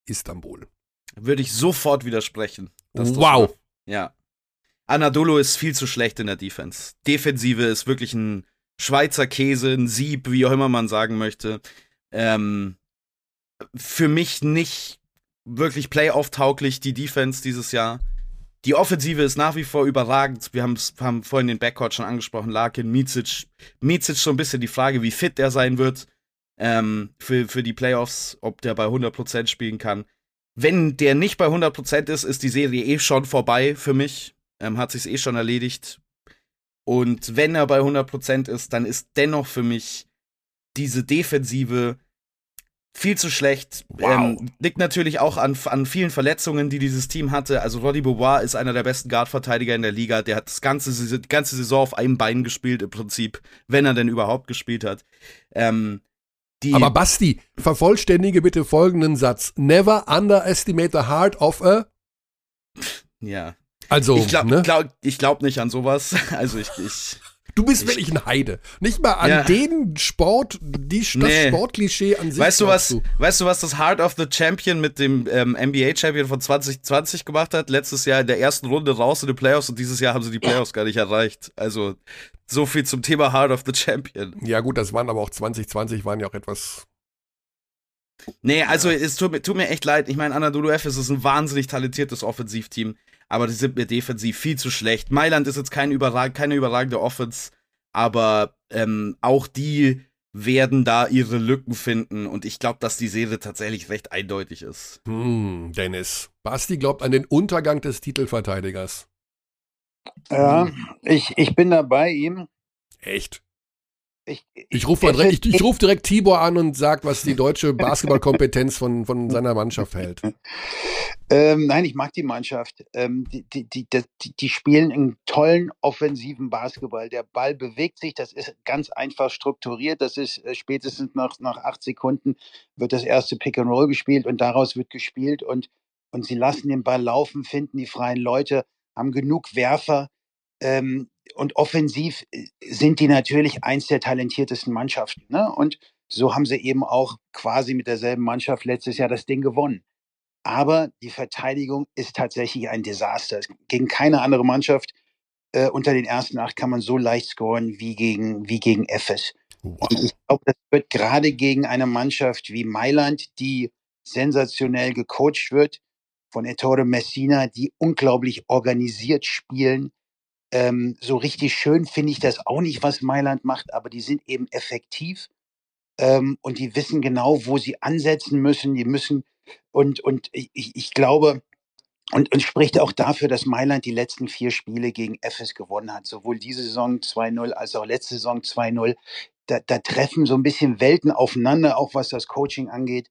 Istanbul. Würde ich sofort widersprechen. Wow. läuft. Ja. Anadolu ist viel zu schlecht in der Defense. Defensive ist wirklich ein Schweizer Käse, ein Sieb, wie auch immer man sagen möchte. Ähm, für mich nicht wirklich Playoff-tauglich, die Defense dieses Jahr. Die Offensive ist nach wie vor überragend. Wir haben vorhin den Backcourt schon angesprochen, Larkin, Micic. Micic so ein bisschen die Frage, wie fit der sein wird ähm, für, für die Playoffs, ob der bei 100% spielen kann. Wenn der nicht bei 100% ist, ist die Serie eh schon vorbei für mich. Ähm, hat sich's eh schon erledigt. Und wenn er bei 100% ist, dann ist dennoch für mich diese Defensive viel zu schlecht. Wow. Ähm, liegt natürlich auch an, an vielen Verletzungen, die dieses Team hatte. Also Roddy Beauvoir ist einer der besten Guard-Verteidiger in der Liga. Der hat das ganze, die ganze Saison auf einem Bein gespielt im Prinzip, wenn er denn überhaupt gespielt hat. Ähm, die, Aber Basti, vervollständige bitte folgenden Satz. Never underestimate the heart of a. ja. Also, Ich glaube ne? glaub, glaub nicht an sowas. Also ich, ich du bist wirklich ein Heide. Nicht mal an Ja. den Sport, die, das Nee. Sportklischee an sich. weißt du was, glaubst weißt du was das Heart of the Champion mit dem ähm, NBA Champion von 2020 gemacht hat? Letztes Jahr in der ersten Runde raus in den Playoffs und dieses Jahr haben sie die Playoffs gar nicht erreicht. Also so viel zum Thema Heart of the Champion. Ja, gut, das waren aber auch 2020, waren ja auch etwas. Nee, also es tut mir, tut mir echt leid. Ich meine, Anadolu Efes ist ein wahnsinnig talentiertes Offensivteam, aber die sind mir defensiv viel zu schlecht. Mailand ist jetzt kein überrag keine überragende Offense, aber ähm, auch die werden da ihre Lücken finden und ich glaube, dass die Serie tatsächlich recht eindeutig ist. Hm, Dennis. Basti glaubt an den Untergang des Titelverteidigers. Ja, ich, ich bin da bei ihm. Echt? Ich, ich rufe direkt, ich, ich ruf direkt Tibor an und sag, was die deutsche Basketballkompetenz von, von seiner Mannschaft hält. Ähm, nein, ich mag die Mannschaft. Ähm, die, die, die, die, spielen einen tollen offensiven Basketball. Der Ball bewegt sich, das ist ganz einfach strukturiert. Das ist äh, spätestens nach, nach acht Sekunden wird das erste Pick and Roll gespielt und daraus wird gespielt und, und sie lassen den Ball laufen, finden die freien Leute, haben genug Werfer. Ähm, und offensiv äh, sind die natürlich eins der talentiertesten Mannschaften. Ne? Und so haben sie eben auch quasi mit derselben Mannschaft letztes Jahr das Ding gewonnen. Aber die Verteidigung ist tatsächlich ein Desaster. Gegen keine andere Mannschaft äh, unter den ersten acht kann man so leicht scoren wie gegen, wie gegen Efes. Wow. Ich glaube, das wird gerade gegen eine Mannschaft wie Mailand, die sensationell gecoacht wird, von Ettore Messina, die unglaublich organisiert spielen, ähm, so richtig schön finde ich das auch nicht, was Mailand macht, aber die sind eben effektiv ähm, und die wissen genau, wo sie ansetzen müssen. Die müssen und und ich, ich glaube und, und spricht auch dafür, dass Mailand die letzten vier Spiele gegen FS gewonnen hat, sowohl diese Saison 2-0 als auch letzte Saison 2-0. Da, da treffen so ein bisschen Welten aufeinander, auch was das Coaching angeht.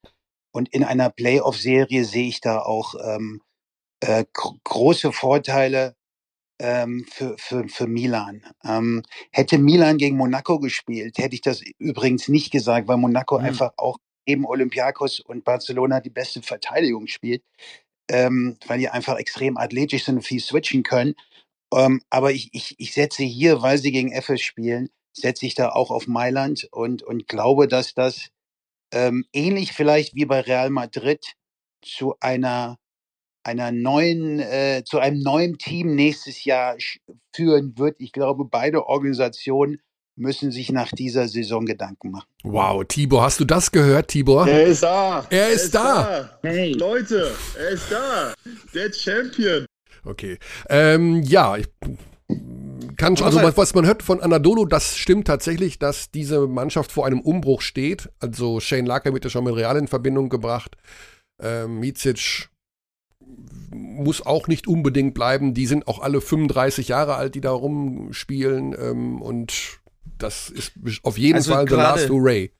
Und in einer Playoff-Serie sehe ich da auch ähm, äh, große Vorteile ähm, für, für, für Milan. Ähm, hätte Milan gegen Monaco gespielt, hätte ich das übrigens nicht gesagt, weil Monaco mhm. einfach auch neben Olympiakos und Barcelona die beste Verteidigung spielt, ähm, weil die einfach extrem athletisch sind und viel switchen können. Ähm, aber ich, ich, ich setze hier, weil sie gegen FS spielen, setze ich da auch auf Mailand und, und glaube, dass das ähm, ähnlich vielleicht wie bei Real Madrid zu einer einer neuen, äh, zu einem neuen Team nächstes Jahr führen wird. Ich glaube, beide Organisationen müssen sich nach dieser Saison Gedanken machen. Wow, Tibor, hast du das gehört, Tibor? Er ist da. Er ist, er ist da. da. Hey. Leute, er ist da. Der Champion. Okay. Ähm, ja, ich kann schon, also was, was man hört von Anadolu, das stimmt tatsächlich, dass diese Mannschaft vor einem Umbruch steht. Also Shane Lacker wird ja schon mit Real in Verbindung gebracht. Ähm, Micic muss auch nicht unbedingt bleiben. Die sind auch alle 35 Jahre alt, die da rumspielen. Ähm, und das ist auf jeden also Fall The Last Hooray.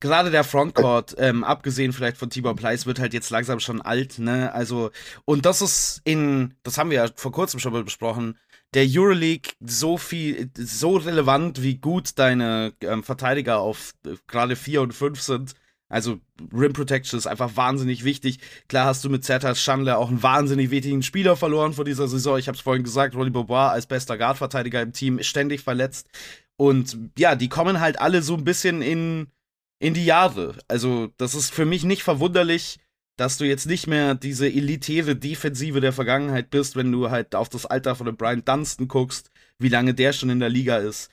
Gerade der Frontcourt, ähm, abgesehen vielleicht von Tibor Pleiss, wird halt jetzt langsam schon alt, ne? Also, und das ist in, das haben wir ja vor kurzem schon mal besprochen, der Euroleague so viel, so relevant, wie gut deine ähm, Verteidiger auf äh, gerade 4 und 5 sind also Rim Protection ist einfach wahnsinnig wichtig. Klar hast du mit Zertas Chandler auch einen wahnsinnig wichtigen Spieler verloren vor dieser Saison. Ich habe es vorhin gesagt, Ronnie Bobois als bester Guardverteidiger im Team ist ständig verletzt. Und ja, die kommen halt alle so ein bisschen in, in die Jahre. Also das ist für mich nicht verwunderlich, dass du jetzt nicht mehr diese elitäre Defensive der Vergangenheit bist, wenn du halt auf das Alter von dem Brian Dunstan guckst, wie lange der schon in der Liga ist.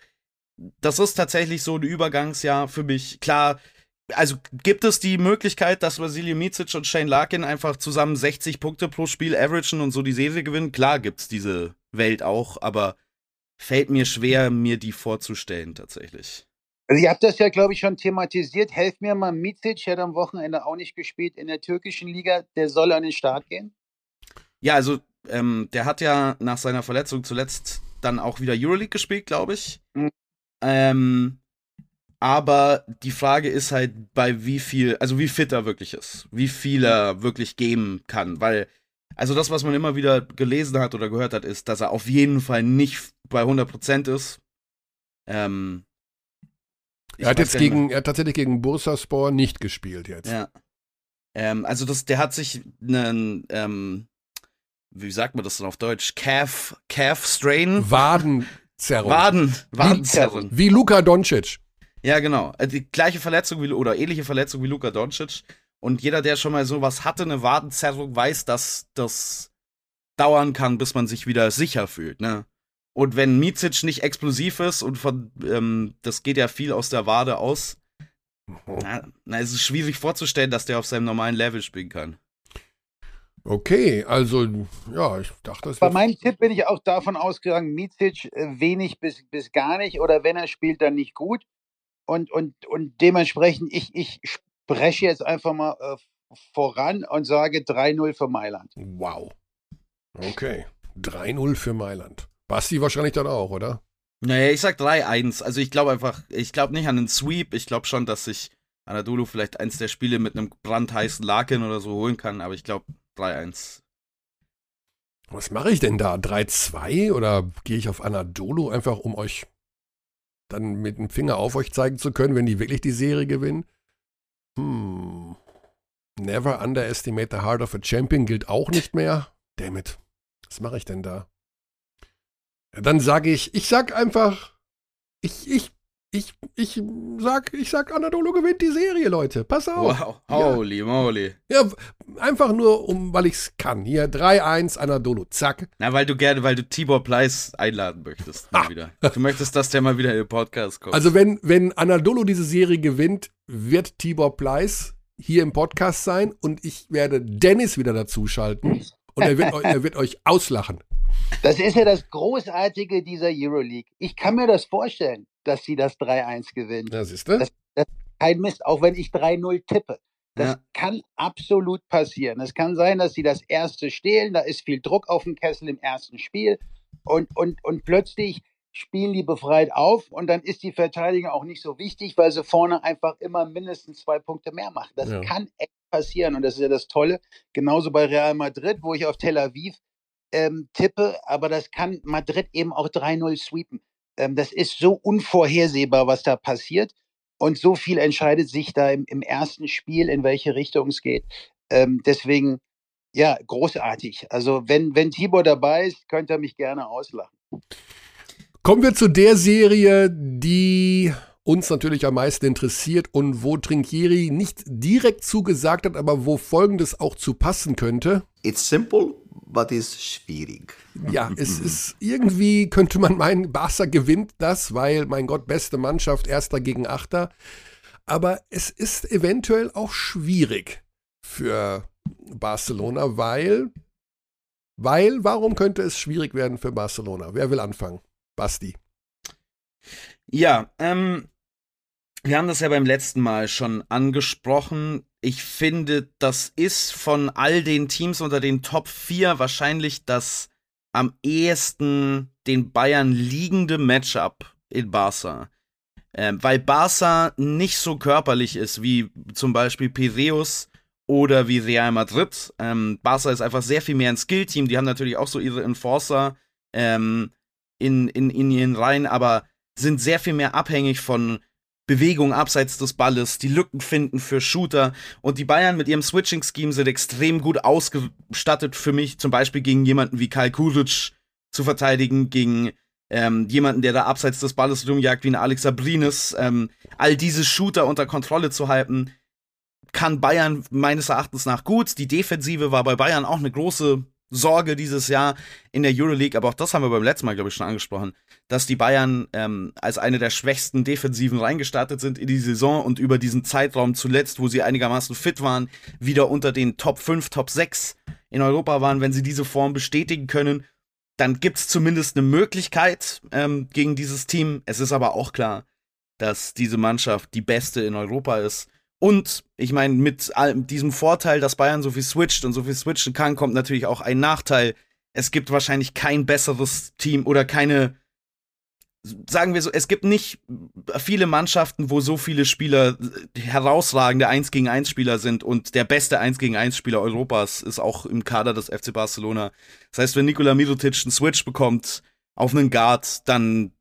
Das ist tatsächlich so ein Übergangsjahr für mich. Klar, also gibt es die Möglichkeit, dass Vasilij Micic und Shane Larkin einfach zusammen 60 Punkte pro Spiel averagen und so die Serie gewinnen? Klar gibt's diese Welt auch, aber fällt mir schwer, mir die vorzustellen tatsächlich. Also ihr habt das ja, glaube ich, schon thematisiert. Helft mir mal, Micic hat am Wochenende auch nicht gespielt in der türkischen Liga. Der soll an den Start gehen? Ja, also ähm, der hat ja nach seiner Verletzung zuletzt dann auch wieder Euroleague gespielt, glaube ich. Mhm. Ähm, aber die Frage ist halt, bei wie viel, also wie fit er wirklich ist, wie viel er wirklich geben kann, weil, also das, was man immer wieder gelesen hat oder gehört hat, ist, dass er auf jeden Fall nicht bei 100% ist. Ähm, er hat jetzt gegen, er hat tatsächlich gegen Bursaspor nicht gespielt jetzt. Ja. Ähm, also das, der hat sich einen, ähm, wie sagt man das denn auf Deutsch? Calf, Calf Strain? Wadenzerrung. Waden, Wadenzerrung. Wie Luka Doncic. Ja, genau. Äh, die gleiche Verletzung wie, oder ähnliche Verletzung wie Luka Doncic. Und jeder, der schon mal sowas hatte, eine Wadenzerrung, weiß, dass das dauern kann, bis man sich wieder sicher fühlt, ne? Und wenn Micic nicht explosiv ist und von, ähm, das geht ja viel aus der Wade aus, oh. na, na, es ist schwierig vorzustellen, dass der auf seinem normalen Level spielen kann. Okay, also ja, ich dachte, das Bei meinem Tipp bin ich auch davon ausgegangen, Micic äh, wenig bis, bis gar nicht oder wenn er spielt, dann nicht gut. Und, und, und dementsprechend, ich, ich spreche jetzt einfach mal äh, voran und sage 3-0 für Mailand. Wow. Okay. 3-0 für Mailand. Basti wahrscheinlich dann auch, oder? Naja, ich sag 3-1. Also ich glaube einfach, ich glaube nicht an einen Sweep. Ich glaube schon, dass sich Anadolu vielleicht eins der Spiele mit einem brandheißen Laken oder so holen kann, aber ich glaube 3-1. Was mache ich denn da? 3-2 oder gehe ich auf Anadolu einfach, um euch dann mit dem Finger auf euch zeigen zu können, wenn die wirklich die Serie gewinnen? Hm. Never underestimate the heart of a champion gilt auch nicht mehr. Damn it. Was mache ich denn da? Dann sage ich, ich sag einfach, ich, ich, ich, ich sag, ich sag, Anadolu gewinnt die Serie, Leute. Pass auf. Wow, holy ja. moly. Ja, einfach nur, um, weil ich's kann. Hier 3-1 Anadolu, zack. Na, weil du gerne, weil du Tibor Pleiss einladen möchtest. Mal wieder. Du möchtest, dass der mal wieder in den Podcast kommt. Also wenn, wenn Anadolu diese Serie gewinnt, wird Tibor Pleiss hier im Podcast sein und ich werde Dennis wieder dazuschalten und er wird, er wird euch auslachen. Das ist ja das Großartige dieser Euroleague. Ich kann mir das vorstellen, dass sie das 3-1 gewinnt. Das ist das. das, das kein Mist, auch wenn ich 3-0 tippe. Das ja. kann absolut passieren. Es kann sein, dass sie das erste stehlen, da ist viel Druck auf dem Kessel im ersten Spiel und, und, und plötzlich spielen die befreit auf und dann ist die Verteidigung auch nicht so wichtig, weil sie vorne einfach immer mindestens zwei Punkte mehr machen. Das ja. kann echt passieren und das ist ja das Tolle. Genauso bei Real Madrid, wo ich auf Tel Aviv ähm, tippe, aber das kann Madrid eben auch 3-0 sweepen. Ähm, das ist so unvorhersehbar, was da passiert und so viel entscheidet sich da im, im ersten Spiel, in welche Richtung es geht. Ähm, deswegen, ja, großartig. Also wenn, wenn Tibor dabei ist, könnte er mich gerne auslachen. Kommen wir zu der Serie, die uns natürlich am meisten interessiert und wo Trinkieri nicht direkt zugesagt hat, aber wo Folgendes auch zu passen könnte. It's simple, but it's schwierig. Ja, es ist irgendwie, könnte man meinen, Barca gewinnt das, weil, mein Gott, beste Mannschaft, erster gegen achter. Aber es ist eventuell auch schwierig für Barcelona, weil, weil, warum könnte es schwierig werden für Barcelona? Wer will anfangen? Basti. Ja, ähm, wir haben das ja beim letzten Mal schon angesprochen. Ich finde, das ist von all den Teams unter den Top 4 wahrscheinlich das am ehesten den Bayern liegende Matchup in Barca. Ähm, weil Barca nicht so körperlich ist wie zum Beispiel Piraeus oder wie Real Madrid. Ähm, Barca ist einfach sehr viel mehr ein Skillteam. Die haben natürlich auch so ihre Enforcer. Ähm, in, in, in ihren Reihen, aber sind sehr viel mehr abhängig von Bewegung abseits des Balles, die Lücken finden für Shooter. Und die Bayern mit ihrem Switching-Scheme sind extrem gut ausgestattet für mich, zum Beispiel gegen jemanden wie Kai Kuric zu verteidigen, gegen ähm, jemanden, der da abseits des Balles rumjagt, wie ein Alex Abrines. Ähm, all diese Shooter unter Kontrolle zu halten, kann Bayern meines Erachtens nach gut. Die Defensive war bei Bayern auch eine große Sorge dieses Jahr in der Euroleague, aber auch das haben wir beim letzten Mal, glaube ich, schon angesprochen, dass die Bayern ähm, als eine der schwächsten Defensiven reingestartet sind in die Saison und über diesen Zeitraum zuletzt, wo sie einigermaßen fit waren, wieder unter den Top 5, Top 6 in Europa waren. Wenn sie diese Form bestätigen können, dann gibt es zumindest eine Möglichkeit ähm, gegen dieses Team. Es ist aber auch klar, dass diese Mannschaft die beste in Europa ist und ich meine, mit diesem Vorteil, dass Bayern so viel switcht und so viel switchen kann, kommt natürlich auch ein Nachteil. Es gibt wahrscheinlich kein besseres Team oder keine, sagen wir so, es gibt nicht viele Mannschaften, wo so viele Spieler herausragende 1 gegen 1 Spieler sind und der beste 1 gegen 1 Spieler Europas ist auch im Kader des FC Barcelona. Das heißt, wenn Nikola Mirotic einen Switch bekommt auf einen Guard, dann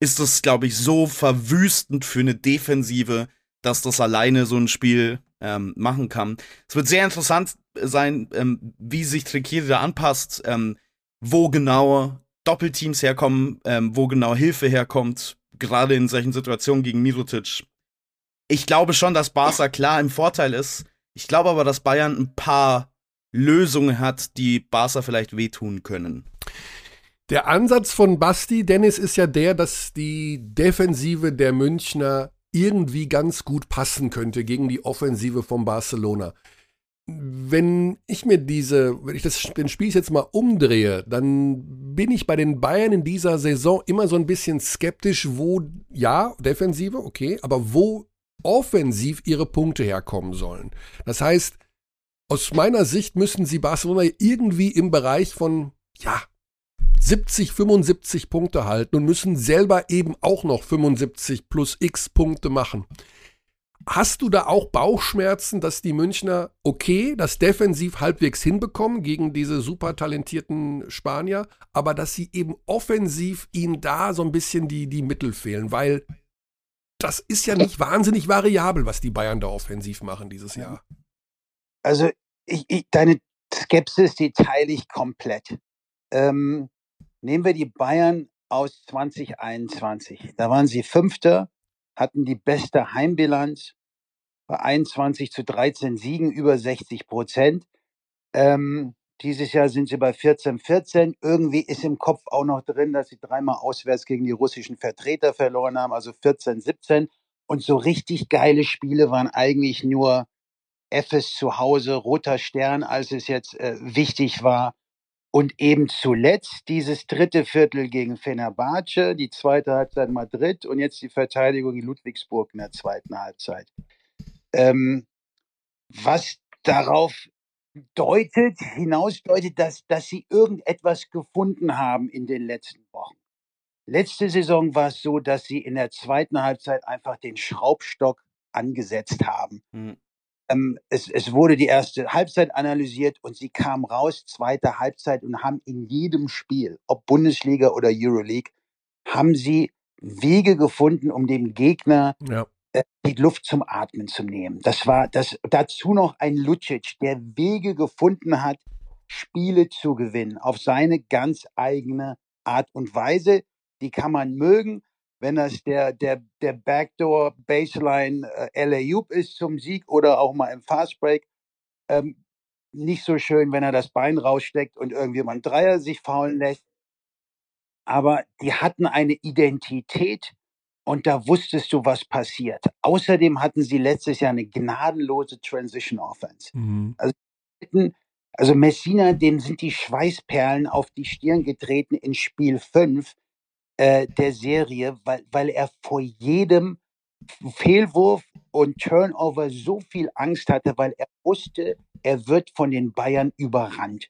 ist das, glaube ich, so verwüstend für eine Defensive, dass das alleine so ein Spiel ähm, machen kann. Es wird sehr interessant sein, ähm, wie sich Trekiri da anpasst, ähm, wo genau Doppelteams herkommen, ähm, wo genau Hilfe herkommt, gerade in solchen Situationen gegen Mirotic. Ich glaube schon, dass Barca klar im Vorteil ist. Ich glaube aber, dass Bayern ein paar Lösungen hat, die Barca vielleicht wehtun können. Der Ansatz von Basti, Dennis, ist ja der, dass die Defensive der Münchner irgendwie ganz gut passen könnte gegen die Offensive von Barcelona. Wenn ich mir diese, wenn ich das, den Spiel jetzt mal umdrehe, dann bin ich bei den Bayern in dieser Saison immer so ein bisschen skeptisch, wo, ja, Defensive, okay, aber wo offensiv ihre Punkte herkommen sollen. Das heißt, aus meiner Sicht müssen sie Barcelona irgendwie im Bereich von, ja, 70, 75 Punkte halten und müssen selber eben auch noch 75 plus x Punkte machen. Hast du da auch Bauchschmerzen, dass die Münchner okay, das defensiv halbwegs hinbekommen gegen diese super talentierten Spanier, aber dass sie eben offensiv ihnen da so ein bisschen die, die Mittel fehlen, weil das ist ja nicht wahnsinnig variabel, was die Bayern da offensiv machen dieses Jahr. Also ich, ich, deine Skepsis, die teile ich komplett. Ähm, nehmen wir die Bayern aus 2021. Da waren sie Fünfter, hatten die beste Heimbilanz bei 21 zu 13 Siegen, über 60 Prozent. Ähm, dieses Jahr sind sie bei 14, 14. Irgendwie ist im Kopf auch noch drin, dass sie dreimal auswärts gegen die russischen Vertreter verloren haben, also 14, 17. Und so richtig geile Spiele waren eigentlich nur FS zu Hause, Roter Stern, als es jetzt äh, wichtig war. Und eben zuletzt dieses dritte Viertel gegen Fenerbahce, die zweite Halbzeit Madrid und jetzt die Verteidigung in Ludwigsburg in der zweiten Halbzeit. Ähm, was darauf deutet, hinausdeutet, dass, dass sie irgendetwas gefunden haben in den letzten Wochen. Letzte Saison war es so, dass sie in der zweiten Halbzeit einfach den Schraubstock angesetzt haben. Mhm. Ähm, es, es wurde die erste Halbzeit analysiert und sie kamen raus, zweite Halbzeit und haben in jedem Spiel, ob Bundesliga oder Euroleague, haben sie Wege gefunden, um dem Gegner ja. Äh, die Luft zum Atmen zu nehmen. Das war das dazu noch ein Lucic, der Wege gefunden hat, Spiele zu gewinnen auf seine ganz eigene Art und Weise. Die kann man mögen, wenn das der der der Backdoor Baseline äh, LA ist zum Sieg oder auch mal im Fastbreak. Ähm, nicht so schön, wenn er das Bein raussteckt und irgendjemand Dreier sich faulen lässt. Aber die hatten eine Identität, und da wusstest du, was passiert. Außerdem hatten sie letztes Jahr eine gnadenlose Transition Offense. Mhm. Also, also Messina, dem sind die Schweißperlen auf die Stirn getreten in Spiel 5 äh, der Serie, weil, weil er vor jedem Fehlwurf und Turnover so viel Angst hatte, weil er wusste, er wird von den Bayern überrannt.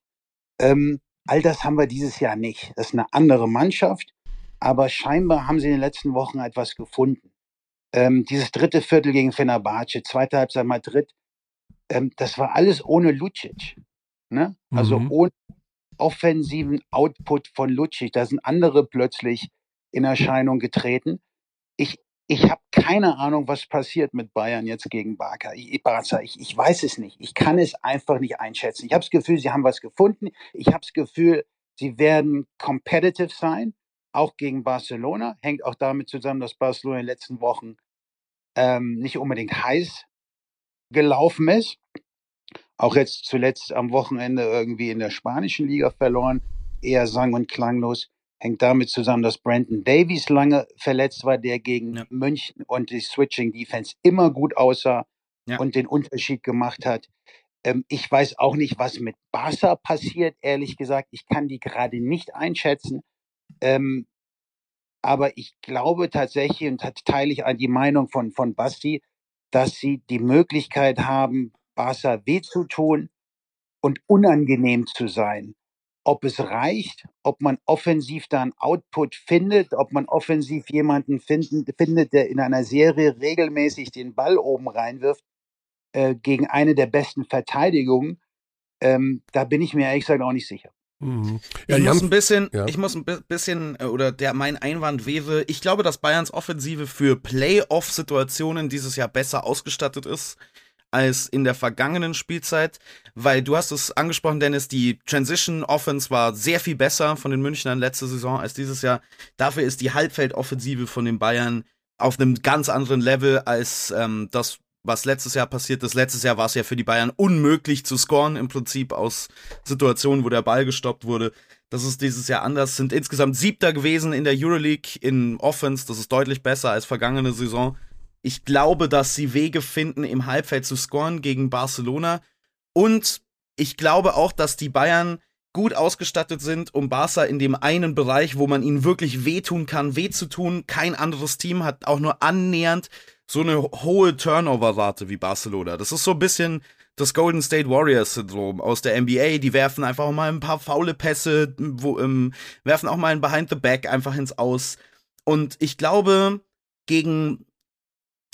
Ähm, all das haben wir dieses Jahr nicht. Das ist eine andere Mannschaft. Aber scheinbar haben sie in den letzten Wochen etwas gefunden. Ähm, dieses dritte Viertel gegen Fenerbahce, zweite Halbzeit Madrid, ähm, das war alles ohne Lucic. Ne? Also mhm. ohne offensiven Output von Lucic. Da sind andere plötzlich in Erscheinung getreten. Ich, ich habe keine Ahnung, was passiert mit Bayern jetzt gegen Barca. Ich, Barca. Ich, ich weiß es nicht. Ich kann es einfach nicht einschätzen. Ich habe das Gefühl, sie haben was gefunden. Ich habe das Gefühl, sie werden competitive sein auch gegen Barcelona. Hängt auch damit zusammen, dass Barcelona in den letzten Wochen ähm, nicht unbedingt heiß gelaufen ist. Auch jetzt zuletzt am Wochenende irgendwie in der spanischen Liga verloren. Eher sang- und klanglos. Hängt damit zusammen, dass Brandon Davies lange verletzt war, der gegen ja. München und die Switching Defense immer gut aussah ja. und den Unterschied gemacht hat. Ähm, ich weiß auch nicht, was mit Barca passiert, ehrlich gesagt. Ich kann die gerade nicht einschätzen. Ähm, aber ich glaube tatsächlich, und teile ich die Meinung von, von Basti, dass sie die Möglichkeit haben, Barca weh zu tun und unangenehm zu sein. Ob es reicht, ob man offensiv da einen Output findet, ob man offensiv jemanden finden, findet, der in einer Serie regelmäßig den Ball oben reinwirft, äh, gegen eine der besten Verteidigungen, ähm, da bin ich mir ehrlich gesagt auch nicht sicher. Mhm. Ja, ich muss ein bisschen, ja. ich muss ein bisschen, äh, oder der, mein Einwand wäre, ich glaube, dass Bayerns Offensive für Playoff-Situationen dieses Jahr besser ausgestattet ist als in der vergangenen Spielzeit, weil du hast es angesprochen, Dennis, die Transition Offense war sehr viel besser von den Münchnern letzte Saison als dieses Jahr. Dafür ist die Halbfeldoffensive von den Bayern auf einem ganz anderen Level als ähm, das, was letztes Jahr passiert ist. Letztes Jahr war es ja für die Bayern unmöglich zu scoren, im Prinzip aus Situationen, wo der Ball gestoppt wurde. Das ist dieses Jahr anders. Sind insgesamt Siebter gewesen in der Euroleague in Offense. Das ist deutlich besser als vergangene Saison. Ich glaube, dass sie Wege finden, im Halbfeld zu scoren gegen Barcelona. Und ich glaube auch, dass die Bayern gut ausgestattet sind, um Barca in dem einen Bereich, wo man ihnen wirklich wehtun kann, weh zu tun. Kein anderes Team hat auch nur annähernd so eine hohe Turnover-Rate wie Barcelona. Das ist so ein bisschen das Golden State Warriors Syndrom aus der NBA. Die werfen einfach mal ein paar faule Pässe, wo, ähm, werfen auch mal ein Behind the Back einfach ins Aus. Und ich glaube, gegen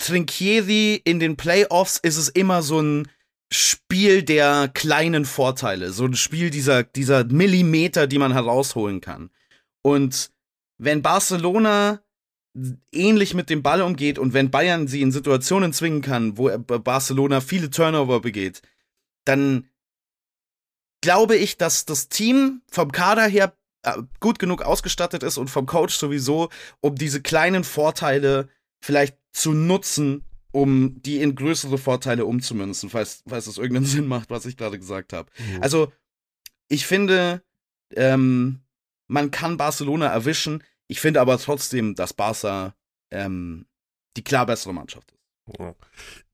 Trinchieri in den Playoffs ist es immer so ein Spiel der kleinen Vorteile, so ein Spiel dieser, dieser Millimeter, die man herausholen kann. Und wenn Barcelona ähnlich mit dem Ball umgeht und wenn Bayern sie in Situationen zwingen kann, wo Barcelona viele Turnover begeht, dann glaube ich, dass das Team vom Kader her äh, gut genug ausgestattet ist und vom Coach sowieso, um diese kleinen Vorteile vielleicht zu nutzen, um die in größere Vorteile umzumünzen, falls, falls das irgendeinen Sinn macht, was ich gerade gesagt habe. Mhm. Also, ich finde, ähm, man kann Barcelona erwischen. Ich finde aber trotzdem, dass Barca ähm, die klar bessere Mannschaft ist.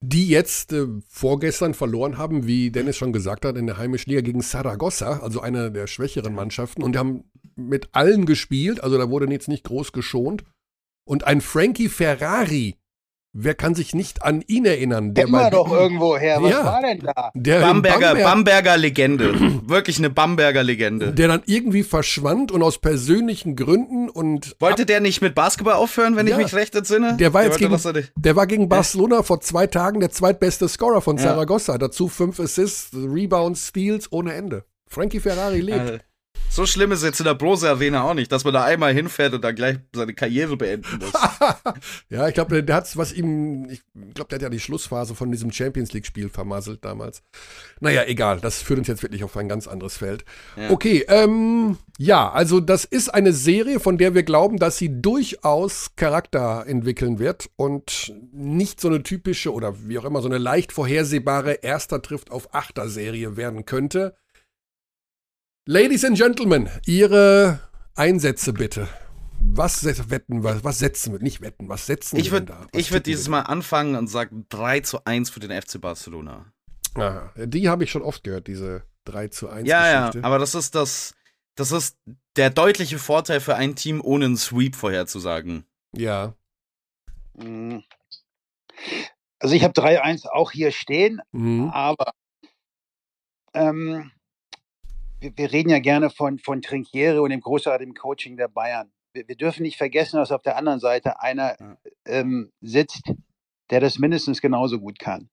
Die jetzt äh, vorgestern verloren haben, wie Dennis schon gesagt hat, in der heimischen Liga gegen Saragossa, also eine der schwächeren Mannschaften, und haben mit allen gespielt, also da wurde jetzt nicht groß geschont. Und ein Frankie Ferrari Wer kann sich nicht an ihn erinnern? Der war doch irgendwo her. Was ja, war denn da? Der Bamberger, Bamberg Bamberger Legende. Wirklich eine Bamberger Legende. Der dann irgendwie verschwand und aus persönlichen Gründen und. Wollte der nicht mit Basketball aufhören, wenn ja, ich mich recht entsinne? Der war jetzt gegen, der war gegen Barcelona vor zwei Tagen der zweitbeste Scorer von Saragossa. Ja. Dazu fünf Assists, Rebounds, Steals ohne Ende. Frankie Ferrari lebt. So schlimm ist jetzt in der Brose Arena auch nicht, dass man da einmal hinfährt und dann gleich seine Karriere beenden muss. ja, ich glaube, der hat was ihm, ich glaube, der hat ja die Schlussphase von diesem Champions League Spiel vermasselt damals. Naja, egal, das führt uns jetzt wirklich auf ein ganz anderes Feld. Ja. Okay, ähm, ja, also das ist eine Serie, von der wir glauben, dass sie durchaus Charakter entwickeln wird und nicht so eine typische oder wie auch immer so eine leicht vorhersehbare Erster trifft auf Achter Serie werden könnte. Ladies and Gentlemen, Ihre Einsätze bitte. Was wetten was, was setzen wir? Nicht wetten, was setzen ich würd, wir da? Was ich würde dieses Mal anfangen und sagen 3 zu 1 für den FC Barcelona. Ah, die habe ich schon oft gehört, diese 3 zu 1 Ja, Geschichte. ja, aber das ist das, das ist der deutliche Vorteil für ein Team, ohne einen Sweep vorherzusagen. Ja. Mhm. Also ich habe 3-1 auch hier stehen, mhm. aber ähm, wir, reden ja gerne von, von Trinkiere und dem großartigen Coaching der Bayern. Wir, wir, dürfen nicht vergessen, dass auf der anderen Seite einer ähm, sitzt, der das mindestens genauso gut kann.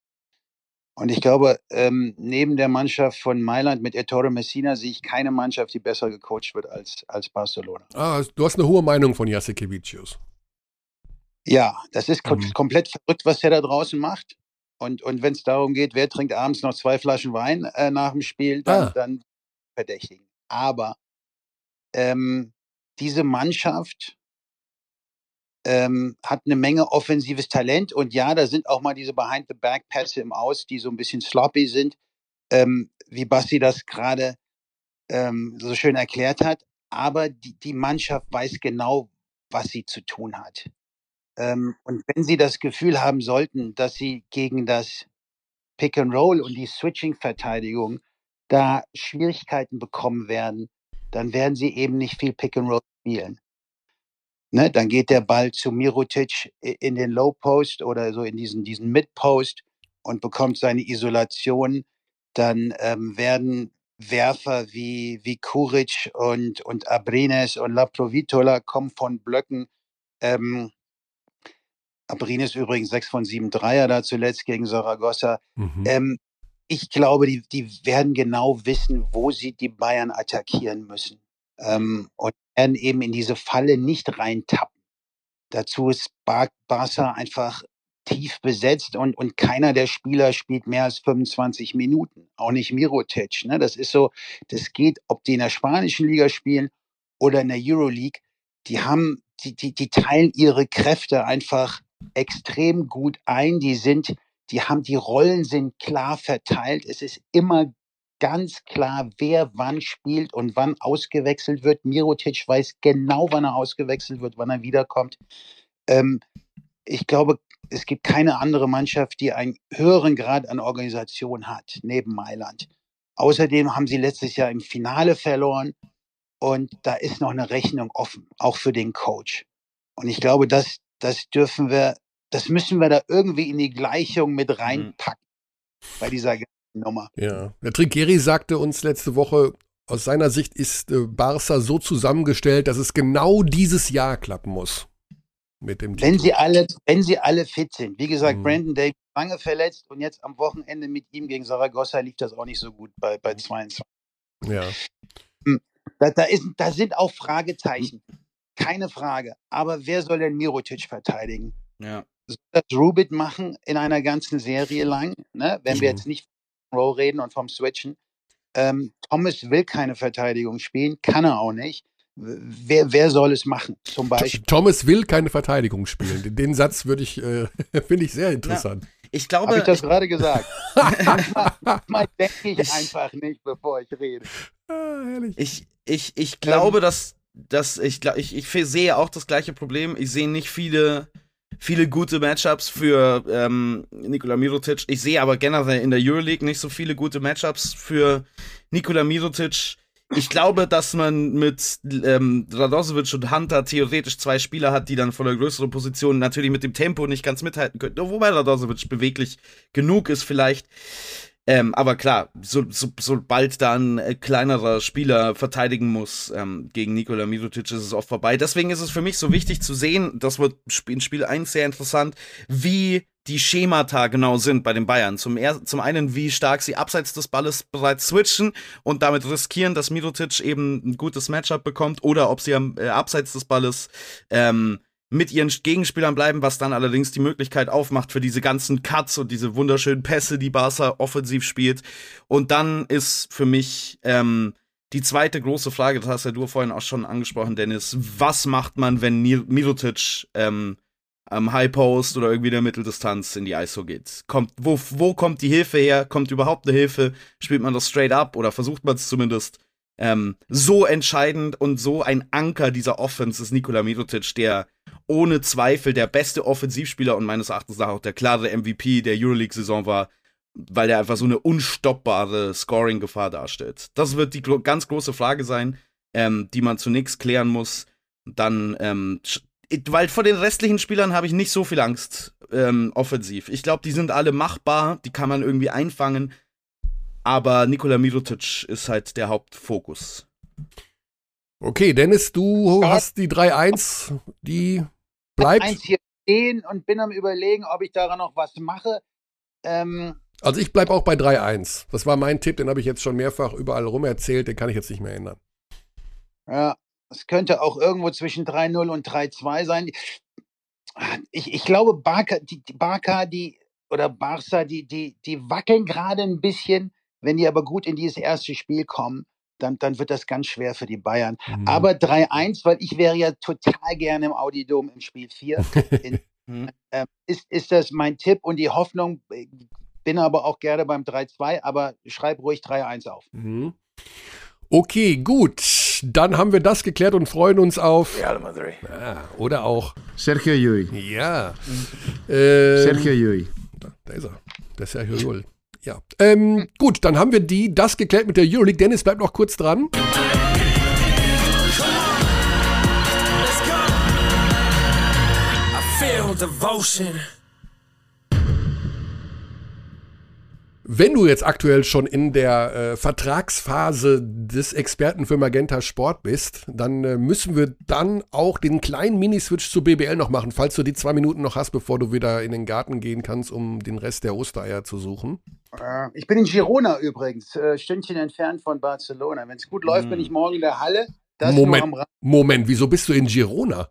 Und ich glaube, ähm, neben der Mannschaft von Mailand mit Ettore Messina sehe ich keine Mannschaft, die besser gecoacht wird als, als Barcelona. Ah, du hast eine hohe Meinung von Jasikevicius. Ja, das ist kom mhm. komplett verrückt, was er da draußen macht. Und, und wenn es darum geht, wer trinkt abends noch zwei Flaschen Wein äh, nach dem Spiel, dann, ah. dann verdächtigen. Aber ähm, diese Mannschaft ähm, hat eine Menge offensives Talent und ja, da sind auch mal diese Behind-the-Back-Pässe im Aus, die so ein bisschen sloppy sind, ähm, wie Basti das gerade ähm, so schön erklärt hat. Aber die, die Mannschaft weiß genau, was sie zu tun hat. Ähm, und wenn sie das Gefühl haben sollten, dass sie gegen das Pick and Roll und die Switching-Verteidigung da Schwierigkeiten bekommen werden, dann werden sie eben nicht viel Pick and Roll spielen. Ne, dann geht der Ball zu Mirotic in den Low Post oder so in diesen, diesen Mid Post und bekommt seine Isolation. Dann ähm, werden Werfer wie, wie Kuric und, und Abrines und Laprovitola kommen von Blöcken. Ähm, Abrines übrigens 6 von 7 Dreier da zuletzt gegen Saragossa. Mhm. Ähm, ich glaube, die, die werden genau wissen, wo sie die Bayern attackieren müssen. Ähm, und werden eben in diese Falle nicht reintappen. Dazu ist Bar Barca einfach tief besetzt und, und keiner der Spieler spielt mehr als 25 Minuten. Auch nicht Mirotic. Ne? Das ist so, das geht, ob die in der spanischen Liga spielen oder in der Euroleague. Die haben, die, die, die teilen ihre Kräfte einfach extrem gut ein. Die sind die haben, die Rollen sind klar verteilt. Es ist immer ganz klar, wer wann spielt und wann ausgewechselt wird. Mirotic weiß genau, wann er ausgewechselt wird, wann er wiederkommt. Ähm, ich glaube, es gibt keine andere Mannschaft, die einen höheren Grad an Organisation hat, neben Mailand. Außerdem haben sie letztes Jahr im Finale verloren und da ist noch eine Rechnung offen, auch für den Coach. Und ich glaube, das, das dürfen wir das müssen wir da irgendwie in die Gleichung mit reinpacken. Mhm. Bei dieser Nummer. Ja. Der Trinkieri sagte uns letzte Woche, aus seiner Sicht ist äh, Barca so zusammengestellt, dass es genau dieses Jahr klappen muss. Mit dem Wenn Titel. sie alle, wenn sie alle fit sind. Wie gesagt, Mhm. Brandon Davis lange verletzt und jetzt am Wochenende mit ihm gegen Saragossa lief das auch nicht so gut bei, bei 22. Ja. Da, da, ist, da sind auch Fragezeichen. Keine Frage. Aber wer soll denn Mirotic verteidigen? Ja. Soll das Rubit machen in einer ganzen Serie lang? Ne? Wenn wir Mhm. jetzt nicht vom Row reden und vom Switchen. Ähm, Thomas will keine Verteidigung spielen, kann er auch nicht. Wer, wer soll es machen? Zum Beispiel. Thomas will keine Verteidigung spielen. Den, den Satz würde ich, äh, finde ich sehr interessant. Ich Habe glaube, ich das gerade gesagt? manchmal manchmal denke ich Ich- einfach nicht, bevor ich rede. Ah, herrlich. Ich, ich, ich glaube, dass, dass ich, ich, ich sehe auch das gleiche Problem. Ich sehe nicht viele, viele gute Matchups für ähm, Nikola Mirotic. Ich sehe aber generell in der Euroleague nicht so viele gute Matchups für Nikola Mirotic. Ich glaube, dass man mit ähm, Radosevic und Hunter theoretisch zwei Spieler hat, die dann von der größeren Position natürlich mit dem Tempo nicht ganz mithalten können. Wobei Radosevic beweglich genug ist vielleicht. Ähm, aber klar, so, so, sobald da ein äh, kleinerer Spieler verteidigen muss ähm, gegen Nikola Mirotic, ist es oft vorbei. Deswegen ist es für mich so wichtig zu sehen, das wird in Spiel 1 sehr interessant, wie die Schemata genau sind bei den Bayern. Zum, er zum einen, wie stark sie abseits des Balles bereits switchen und damit riskieren, dass Mirotic eben ein gutes Matchup bekommt oder ob sie am äh, abseits des Balles ähm, mit ihren Gegenspielern bleiben, was dann allerdings die Möglichkeit aufmacht für diese ganzen Cuts und diese wunderschönen Pässe, die Barca offensiv spielt. Und dann ist für mich ähm, die zweite große Frage, das hast ja du vorhin auch schon angesprochen, Dennis, was macht man, wenn Mir Mirotic ähm, am High Post oder irgendwie in der Mitteldistanz in die ISO geht? Kommt, wo, wo kommt die Hilfe her? Kommt überhaupt eine Hilfe? Spielt man das straight up oder versucht man es zumindest? Ähm, so entscheidend und so ein Anker dieser Offense ist Nikola Mirotic, der ohne Zweifel der beste Offensivspieler und meines Erachtens auch der klare MVP der Euroleague-Saison war, weil er einfach so eine unstoppbare Scoring-Gefahr darstellt. Das wird die ganz große Frage sein, ähm, die man zunächst klären muss. Dann, ähm, weil vor den restlichen Spielern habe ich nicht so viel Angst ähm, offensiv. Ich glaube, die sind alle machbar, die kann man irgendwie einfangen. Aber Nikola Mirotic ist halt der Hauptfokus. Okay, Dennis, du hast die 3-1, die bleibt. Eins hier stehen und bin am überlegen, ob ich daran noch was mache. Ähm, Also ich bleibe auch bei 3-1. Das war mein Tipp, den habe ich jetzt schon mehrfach überall rum erzählt, den kann ich jetzt nicht mehr ändern. ja, es könnte auch irgendwo zwischen 3-0 und 3-2 sein. Ich, ich glaube, Barca, die, die Barca, die oder Barca, die, die, die wackeln gerade ein bisschen. Wenn die aber gut in dieses erste Spiel kommen, dann, dann wird das ganz schwer für die Bayern. Mhm. Aber 3-1, weil ich wäre ja total gerne im Audidom im Spiel 4. In, Mhm. ähm, ist, ist das mein Tipp und die Hoffnung, äh, bin aber auch gerne beim 3-2, aber schreib ruhig 3-1 auf. Mhm. Okay, gut. Dann haben wir das geklärt und freuen uns auf. Ja, oder auch. Sergio Llull. Ja. Ähm, Sergio Llull. Da, da ist er. Der Sergio Llull. Ja. Ähm, gut, dann haben wir die, das geklärt mit der Euroleague. Dennis bleibt noch kurz dran. Wenn du jetzt aktuell schon in der äh, Vertragsphase des Experten für Magenta Sport bist, dann äh, müssen wir dann auch den kleinen Miniswitch zu BBL noch machen, falls du die zwei Minuten noch hast, bevor du wieder in den Garten gehen kannst, um den Rest der Ostereier zu suchen. Äh, Ich bin in Girona übrigens, äh, Stündchen entfernt von Barcelona. Wenn es gut läuft, Mhm. bin ich morgen in der Halle. Das Moment. Moment, wieso bist du in Girona?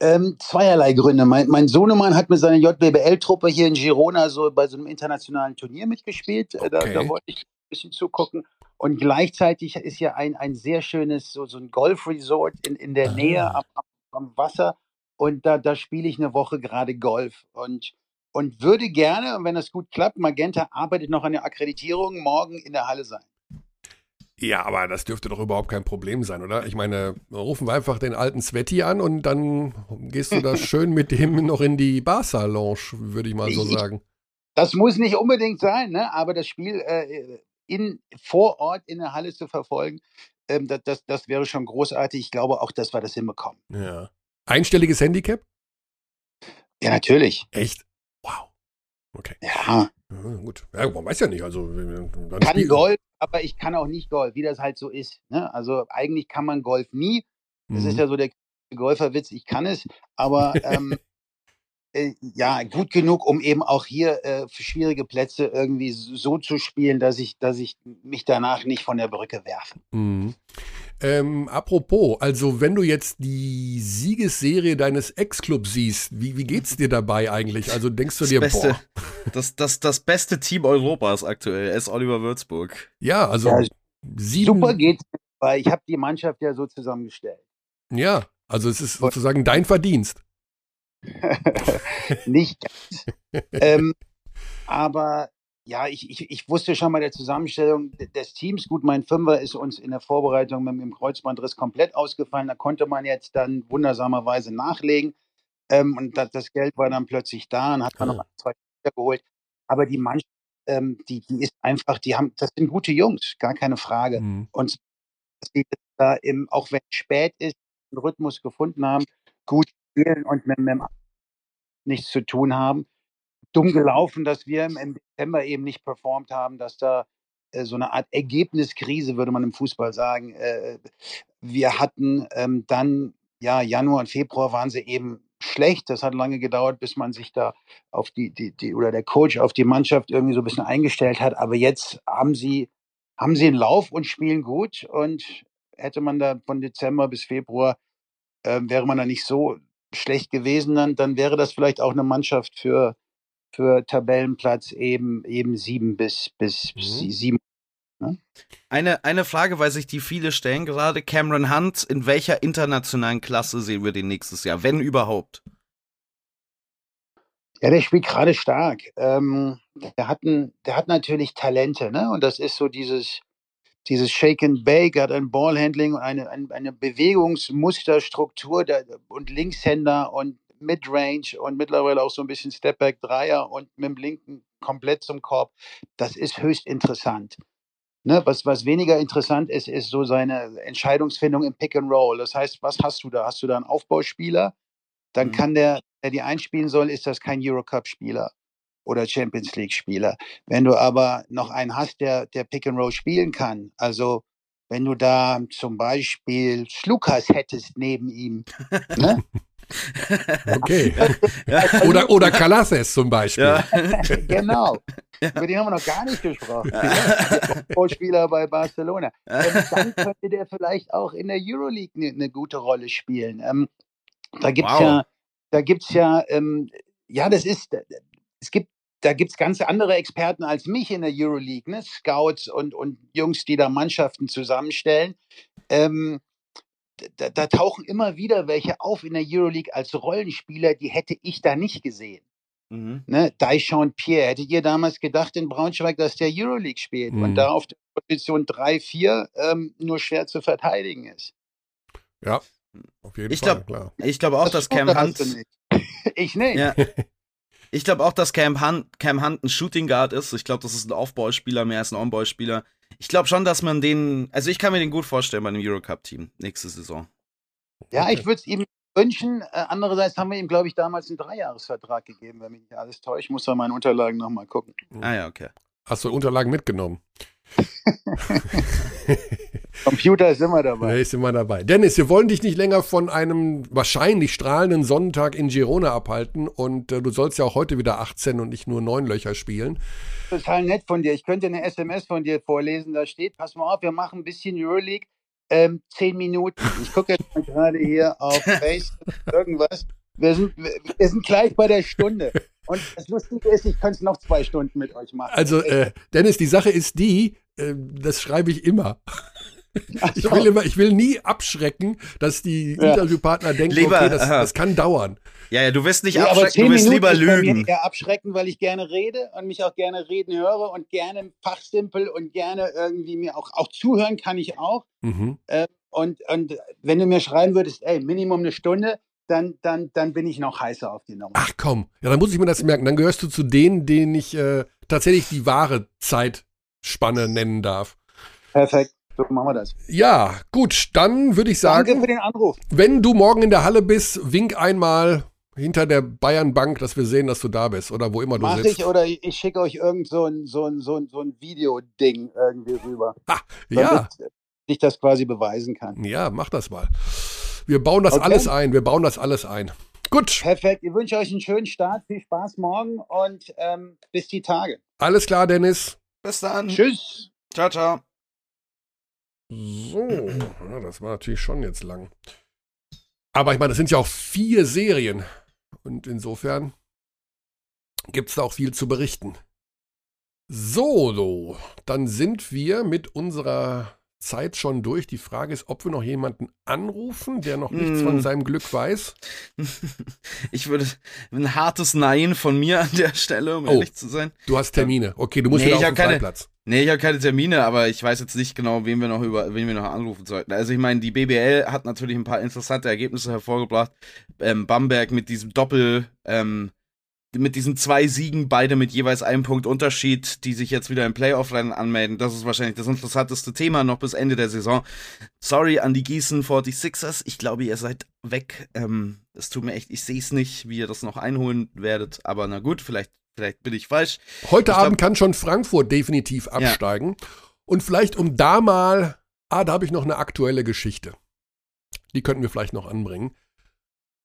Ähm, zweierlei Gründe. Mein, mein Sohnemann hat mit seiner JBL-Truppe hier in Girona so bei so einem internationalen Turnier mitgespielt. Äh, Da, Okay. da wollte ich ein bisschen zugucken. Und gleichzeitig ist ja ein, ein sehr schönes, so, so ein Golf-Resort in, in der Ah. Nähe am, am, am Wasser. Und da, da spiele ich eine Woche gerade Golf. Und, und würde gerne, und wenn das gut klappt, Magenta arbeitet noch an der Akkreditierung, morgen in der Halle sein. Ja, aber das dürfte doch überhaupt kein Problem sein, oder? Ich meine, rufen wir einfach den alten Sveti an und dann gehst du da schön mit dem noch in die Barca-Lounge, würde ich mal so sagen. Das muss nicht unbedingt sein, ne? aber das Spiel äh, in, vor Ort in der Halle zu verfolgen, ähm, das, das, das wäre schon großartig. Ich glaube auch, dass wir das hinbekommen. Ja. Einstelliges Handicap? Ja, natürlich. Echt? Okay. Ja, Ja, gut. Ja, man weiß ja nicht. Also, kann spiel- Golf, aber ich kann auch nicht Golf, wie das halt so ist. Ne? Also eigentlich kann man Golf nie. Das Mhm. ist ja so der Golferwitz, ich kann es, aber ähm, äh, ja, gut genug, um eben auch hier äh, für schwierige Plätze irgendwie so zu spielen, dass ich, dass ich mich danach nicht von der Brücke werfe. Mhm. Ähm, apropos, also wenn du jetzt die Siegesserie deines Ex-Clubs siehst, wie, wie geht's dir dabei eigentlich? Also denkst du Das dir, beste, boah, das, das, das beste Team Europas aktuell ist Oliver Würzburg. ja, also Ja, sieben, Super geht's, weil ich habe die Mannschaft ja so zusammengestellt. ja, also es ist sozusagen dein Verdienst. nicht ganz. ähm, aber ja, ich, ich, ich wusste schon bei der Zusammenstellung de- des Teams, gut, mein Fünfer ist uns in der Vorbereitung mit dem Kreuzbandriss komplett ausgefallen. Da konnte man jetzt dann wundersamerweise nachlegen. Ähm, und das, das Geld war dann plötzlich da und hat man Ah. noch ein, zwei Spieler geholt. Aber die Mannschaft, ähm, die, die ist einfach, die haben, das sind gute Jungs, gar keine Frage. Mhm. Und dass sie da im, auch wenn es spät ist, einen Rhythmus gefunden haben, gut spielen und mit, mit nichts zu tun haben. Dumm gelaufen, dass wir im, Dezember eben nicht performt haben, dass da äh, so eine Art Ergebniskrise, würde man im Fußball sagen. Äh, wir hatten ähm, dann, ja, Januar und Februar waren sie eben schlecht. Das hat lange gedauert, bis man sich da auf die, die, die oder der Coach auf die Mannschaft irgendwie so ein bisschen eingestellt hat. Aber jetzt haben sie, haben sie einen Lauf und spielen gut. Und hätte man da von Dezember bis Februar, ähm, wäre man da nicht so schlecht gewesen, dann, dann wäre das vielleicht auch eine Mannschaft für, für Tabellenplatz eben, eben sieben bis, bis Mhm. sie- sieben. Eine, eine Frage, weil sich die viele stellen gerade. Cameron Hunt, in welcher internationalen Klasse sehen wir den nächstes Jahr, wenn überhaupt? Ja, der spielt gerade stark. Ähm, der, hat ein, der hat natürlich Talente, ne? Und das ist so dieses, dieses Shake and Bake, hat ein Ballhandling und eine, eine, eine Bewegungsmusterstruktur der, und Linkshänder und Midrange und mittlerweile auch so ein bisschen Stepback Dreier und mit dem linken komplett zum Korb. Das ist höchst interessant. Ne, was, was weniger interessant ist, ist so seine Entscheidungsfindung im Pick and Roll. Das heißt, was hast du da? Hast du da einen Aufbauspieler? Dann Mhm. kann der, der die einspielen soll, ist das kein Eurocup-Spieler oder Champions League-Spieler. Wenn du aber noch einen hast, der, der Pick and Roll spielen kann, also wenn du da zum Beispiel Slukas hättest neben ihm, ne? Okay. Ja. oder, oder Calasses zum Beispiel. Ja. genau. Über den haben wir noch gar nicht gesprochen. Spieler bei Barcelona. Ähm, dann könnte der vielleicht auch in der Euroleague eine ne gute Rolle spielen. Ähm, da gibt's Wow. ja, da gibt's ja, ähm, ja, das ist, es gibt, da gibt's ganz andere Experten als mich in der Euroleague, ne? Scouts und, und Jungs, die da Mannschaften zusammenstellen. Ähm, da, da tauchen immer wieder welche auf in der Euroleague als Rollenspieler, die hätte ich da nicht gesehen Mhm. ne, Daishon Pierre. Hättet ihr damals gedacht in Braunschweig, dass der Euroleague spielt Mhm. und da auf der Position 3, 4 ähm, nur schwer zu verteidigen ist? Ja, auf jeden Ich Fall, glaub- klar. Ich glaube auch, dass Cam Hunt. Ich nicht. Ja. Ich glaube auch, dass Cam Hunt, Cam Hunt ein Shooting Guard ist. Ich glaube, das ist ein Aufbauspieler mehr als ein On-Ball-Spieler. Ich glaube schon, dass man den, also ich kann mir den gut vorstellen bei einem Eurocup-Team nächste Saison. Ja, Okay. ich würde es ihm wünschen. Äh, andererseits haben wir ihm, glaube ich, damals einen Dreijahresvertrag gegeben, wenn mich nicht alles täuscht. Ich muss da meine Unterlagen nochmal gucken. Ah ja, okay. Hast du Unterlagen mitgenommen? Computer ist immer Da dabei. ist immer dabei. Dennis, wir wollen dich nicht länger von einem wahrscheinlich strahlenden Sonntag in Girona abhalten und äh, du sollst ja auch heute wieder 18 und nicht nur neun Löcher spielen. Total nett von dir. Ich könnte eine SMS von dir vorlesen. Da steht, pass mal auf, wir machen ein bisschen Euroleague. Ähm, zehn Minuten. Ich gucke jetzt mal gerade hier auf Facebook irgendwas. Wir sind, wir, wir sind gleich bei der Stunde. Und das Lustige ist, ich könnte es noch zwei Stunden mit euch machen. Also, äh, Dennis, die Sache ist die, äh, das schreibe ich immer. Ich will, immer, ich will nie abschrecken, dass die Ja. Interviewpartner denken, Lieber, okay, das, das kann dauern. Ja, ja, du wirst nicht Ja, aber abschrecken, du wirst Minuten lieber lügen. eher abschrecken, weil ich gerne rede und mich auch gerne reden höre und gerne fachsimpel und gerne irgendwie mir auch, auch zuhören kann ich auch. Mhm. Und, und wenn du mir schreiben würdest, ey, Minimum eine Stunde, dann, dann, dann bin ich noch heißer auf die Nummer. Ach komm, ja, dann muss ich mir das merken. Dann gehörst du zu denen, denen ich äh, tatsächlich die wahre Zeitspanne nennen darf. Perfekt, so machen wir das. Ja, gut, dann würde ich Danke sagen, für den Anruf. wenn du morgen in der Halle bist, wink einmal hinter der Bayern-Bank, dass wir sehen, dass du da bist oder wo immer du Mach sitzt. ich oder ich, schicke euch irgend so ein, so ein, so ein, so ein Videoding irgendwie rüber. ja, Damit ich das quasi beweisen kann. ja, mach das mal. Wir bauen das Okay. alles ein. Wir bauen das alles ein. Gut, Perfekt. Ich wünsche euch einen schönen Start, viel Spaß morgen und ähm, bis die Tage. alles klar, Dennis. Bis dann. Tschüss. Ciao, ciao. So, ja, das war natürlich schon jetzt lang. Aber ich meine, das sind ja auch vier Serien. Und insofern gibt es da auch viel zu berichten. So, so, dann sind wir mit unserer Zeit schon durch. Die Frage ist, ob wir noch jemanden anrufen, der noch nichts Mm. von seinem Glück weiß. Ich würde ein hartes Nein von mir an der Stelle, um Oh. ehrlich zu sein. Du hast Termine. Okay, du musst Nee, wieder auf den keine- Freiplatz. Nee, ich habe keine Termine, aber ich weiß jetzt nicht genau, wen wir noch über, wen wir noch anrufen sollten. Also ich meine, die BBL hat natürlich ein paar interessante Ergebnisse hervorgebracht. Ähm, Bamberg mit diesem Doppel, ähm, mit diesen zwei Siegen, beide mit jeweils einem Punkt Unterschied, die sich jetzt wieder im Playoff-Rennen anmelden. Das ist wahrscheinlich das interessanteste Thema noch bis Ende der Saison. Sorry an die Gießen 46ers. Ich glaube, ihr seid weg. Ähm, es tut mir echt, ich sehe es nicht, wie ihr das noch einholen werdet. Aber na gut, vielleicht, vielleicht bin ich falsch. Heute Ich glaub- Abend kann schon Frankfurt definitiv absteigen. Und vielleicht um da mal, ah, da habe ich noch eine aktuelle Geschichte. Die könnten wir vielleicht noch anbringen.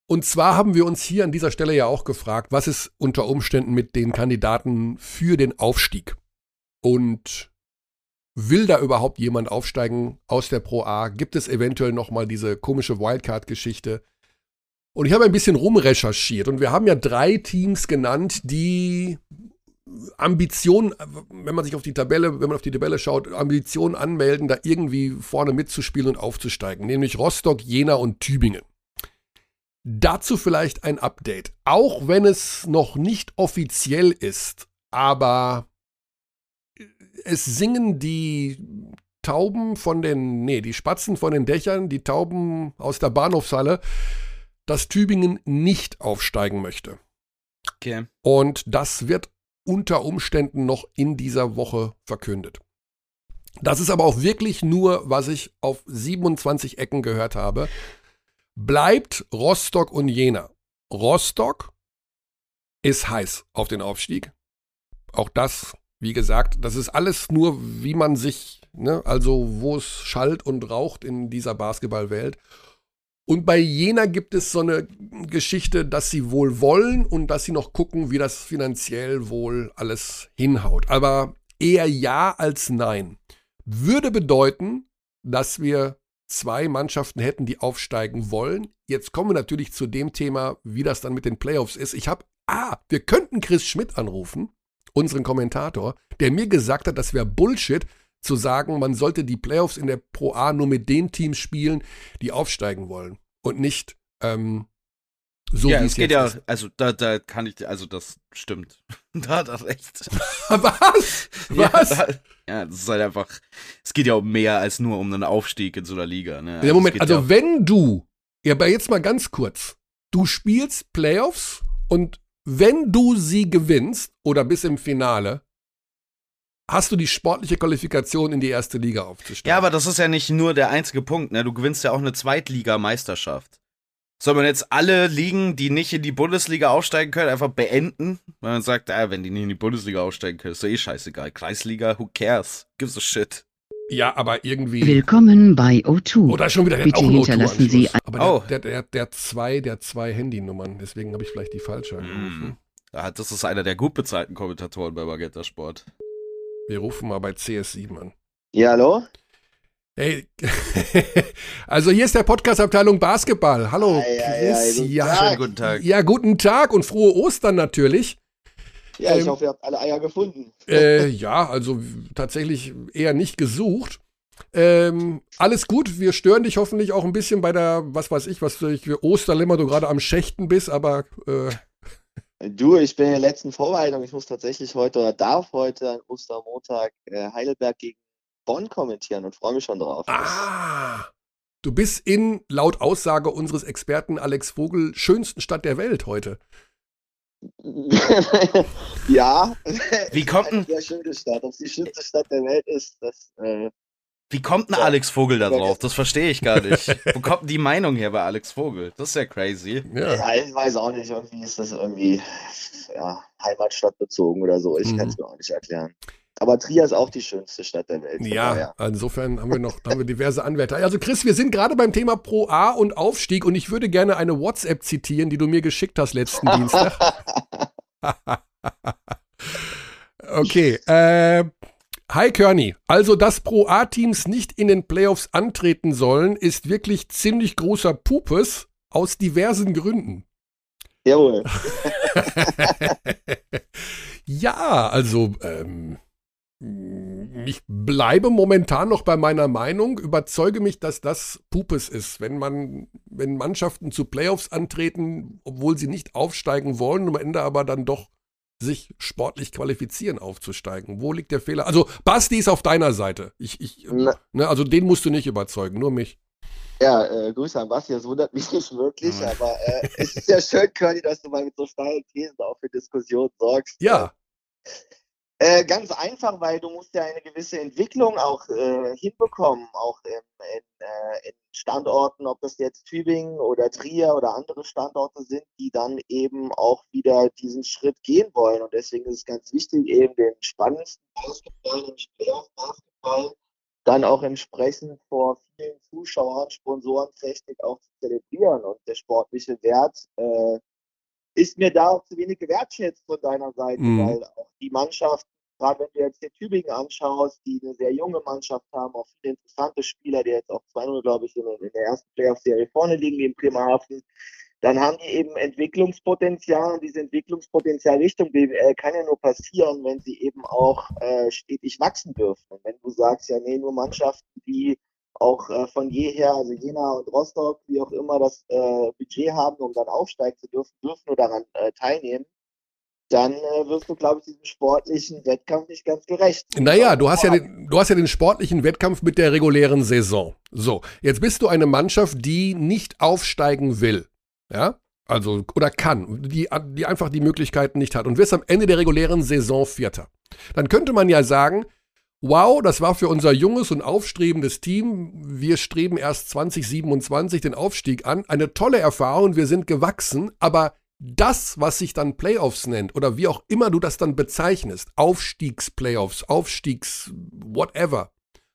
Und zwar haben wir uns hier an dieser Stelle ja auch gefragt, was ist unter Umständen mit den Kandidaten für den Aufstieg? Und will da überhaupt jemand aufsteigen aus der Pro A? Gibt es eventuell noch mal diese komische Wildcard-Geschichte? Und ich habe ein bisschen rumrecherchiert und wir haben ja drei Teams genannt, die Ambitionen, wenn man sich auf die Tabelle, wenn man auf die Tabelle schaut, Ambitionen anmelden, da irgendwie vorne mitzuspielen und aufzusteigen, nämlich Rostock, Jena und Tübingen. Dazu vielleicht ein Update, auch wenn es noch nicht offiziell ist, aber es singen die Tauben von den, nee, die Spatzen von den Dächern, die Tauben aus der Bahnhofshalle, dass Tübingen nicht aufsteigen möchte. Okay. Und das wird unter Umständen noch in dieser Woche verkündet. Das ist aber auch wirklich nur, was ich auf 27 Ecken gehört habe. Bleibt Rostock und Jena. Rostock ist heiß auf den Aufstieg. Auch das, wie gesagt, das ist alles nur, wie man sich, ne, also wo es schallt und raucht in dieser Basketballwelt. Und bei Jena gibt es so eine Geschichte, dass sie wohl wollen und dass sie noch gucken, wie das finanziell wohl alles hinhaut. Aber eher ja als nein. Würde bedeuten, dass wir zwei Mannschaften hätten, die aufsteigen wollen. Jetzt kommen wir natürlich zu dem Thema, wie das dann mit den Playoffs ist. Ich habe, ah, wir könnten Chris Schmidt anrufen, unseren Kommentator, der mir gesagt hat, das wäre Bullshit, zu sagen, man sollte die Playoffs in der Pro A nur mit den Teams spielen, die aufsteigen wollen und nicht ähm, so ja, wie es geht jetzt ja, ist. also da, da kann ich, also das stimmt. da hat er recht. Was? Ja, Was? da, ja, das ist halt einfach, es geht ja um mehr als nur um einen Aufstieg in so einer Liga. Ne? Ja, es Moment, also ja, wenn du, ja, aber jetzt mal ganz kurz, du spielst Playoffs und wenn du sie gewinnst oder bis im Finale, hast du die sportliche Qualifikation in die erste Liga aufzusteigen. ja, aber das ist ja nicht nur der einzige Punkt, ne? Du gewinnst ja auch eine Zweitligameisterschaft. Soll man jetzt alle Ligen, die nicht in die Bundesliga aufsteigen können, einfach beenden? Weil man sagt, ah, wenn die nicht in die Bundesliga aufsteigen können, ist doch eh scheißegal. Kreisliga, who cares? Gives a shit. ja, aber irgendwie. Willkommen bei O2. Oder schon wieder der Bitte auch hinterlassen Sie O2-Anschluss. Aber Oh. der, der, der, der hat zwei, der zwei Handynummern, deswegen habe ich vielleicht die falsche angerufen. Mm. Das ist einer der gut bezahlten Kommentatoren bei Magenta Sport. Wir rufen mal bei CS7 an. Ja, hallo? Hey, also hier ist der Podcast-Abteilung Basketball. Hallo, Ei, ei, ei, Chris. guten ja, Tag. Schönen guten Tag. ja, guten Tag und frohe Ostern natürlich. Ja, ich Ähm, hoffe, ihr habt alle Eier gefunden. Äh, ja, also tatsächlich eher nicht gesucht. Ähm, alles gut, wir stören dich hoffentlich auch ein bisschen bei der, was weiß ich, was ich für Osterlimmer du gerade am Schächten bist, aber äh, Du, ich bin in der letzten Vorbereitung. Ich muss tatsächlich heute oder darf heute an Ostermontag äh, Heidelberg gegen Bonn kommentieren und freue mich schon drauf. ah, du bist in, laut Aussage unseres Experten Alex Vogel, schönsten Stadt der Welt heute. ja. Wie kommt denn- Eine sehr schöne Stadt. Ob es die schönste Stadt der Welt ist, das äh, Wie kommt ein Ja. Alex Vogel da Ja, drauf? das- verstehe ich gar nicht. Wo kommt denn die Meinung her bei Alex Vogel? Das ist ja crazy. Ja. Ja, ich weiß auch nicht, irgendwie ist das irgendwie ja, Heimatstadtbezogen oder so. Ich Mhm. kann es mir auch nicht erklären. Aber Trier ist auch die schönste Stadt der Welt. Ja, daher. insofern haben wir noch haben wir diverse Anwärter. Also Chris, wir sind gerade beim Thema Pro A und Aufstieg und ich würde gerne eine WhatsApp zitieren, die du mir geschickt hast letzten Dienstag. okay, äh, Hi Körny, also dass Pro A-Teams nicht in den Playoffs antreten sollen, ist wirklich ziemlich großer Pupes aus diversen Gründen. Jawohl. ja, also ähm, ich bleibe momentan noch bei meiner Meinung, überzeuge mich, dass das Pupes ist. Wenn man, wenn Mannschaften zu Playoffs antreten, obwohl sie nicht aufsteigen wollen, am Ende aber dann doch sich sportlich qualifizieren, aufzusteigen. Wo liegt der Fehler? Also Basti ist auf deiner Seite. Ich, ich, ne, also den musst du nicht überzeugen, nur mich. Ja, äh, Grüße an Basti, das wundert mich nicht wirklich, Ja. aber äh, es ist ja schön, Curly, dass du mal mit so steilen Thesen auch für Diskussionen sorgst. Ja, Äh, ganz einfach, weil du musst ja eine gewisse Entwicklung auch äh, hinbekommen, auch in, in, äh, in Standorten, ob das jetzt Tübingen oder Trier oder andere Standorte sind, die dann eben auch wieder diesen Schritt gehen wollen. Und deswegen ist es ganz wichtig, eben den spannendsten Basketball, nämlich Playoff-Basketball, dann auch entsprechend vor vielen Zuschauern, Sponsorentechnik auch zu zelebrieren. Und der sportliche Wert äh, ist mir da auch zu wenig gewertschätzt von deiner Seite, Mhm. weil auch die Mannschaft, gerade wenn du jetzt hier Tübingen anschaust, die eine sehr junge Mannschaft haben, auch viele interessante Spieler, die jetzt auch 2-0, glaube ich, in, in der ersten Playoff-Serie vorne liegen, wie in Bremerhaven, dann haben die eben Entwicklungspotenzial und dieses Entwicklungspotenzial Richtung BWL kann ja nur passieren, wenn sie eben auch äh, stetig wachsen dürfen. Und wenn du sagst, ja, nee, nur Mannschaften, die auch äh, von jeher, also Jena und Rostock, wie auch immer, das äh, Budget haben, um dann aufsteigen zu dürfen, dürfen nur daran äh, teilnehmen, dann äh, wirst du, glaube ich, diesem sportlichen Wettkampf nicht ganz gerecht. Naja, du hast ja, den, du hast ja den sportlichen Wettkampf mit der regulären Saison. So, jetzt bist du eine Mannschaft, die nicht aufsteigen will. Ja? Also, oder kann, die, die einfach die Möglichkeiten nicht hat und wirst am Ende der regulären Saison Vierter. Dann könnte man ja sagen, wow, das war für unser junges und aufstrebendes Team, wir streben erst 2027 den Aufstieg an, eine tolle Erfahrung, wir sind gewachsen, aber das, was sich dann Playoffs nennt oder wie auch immer du das dann bezeichnest, Aufstiegsplayoffs, Aufstiegs whatever,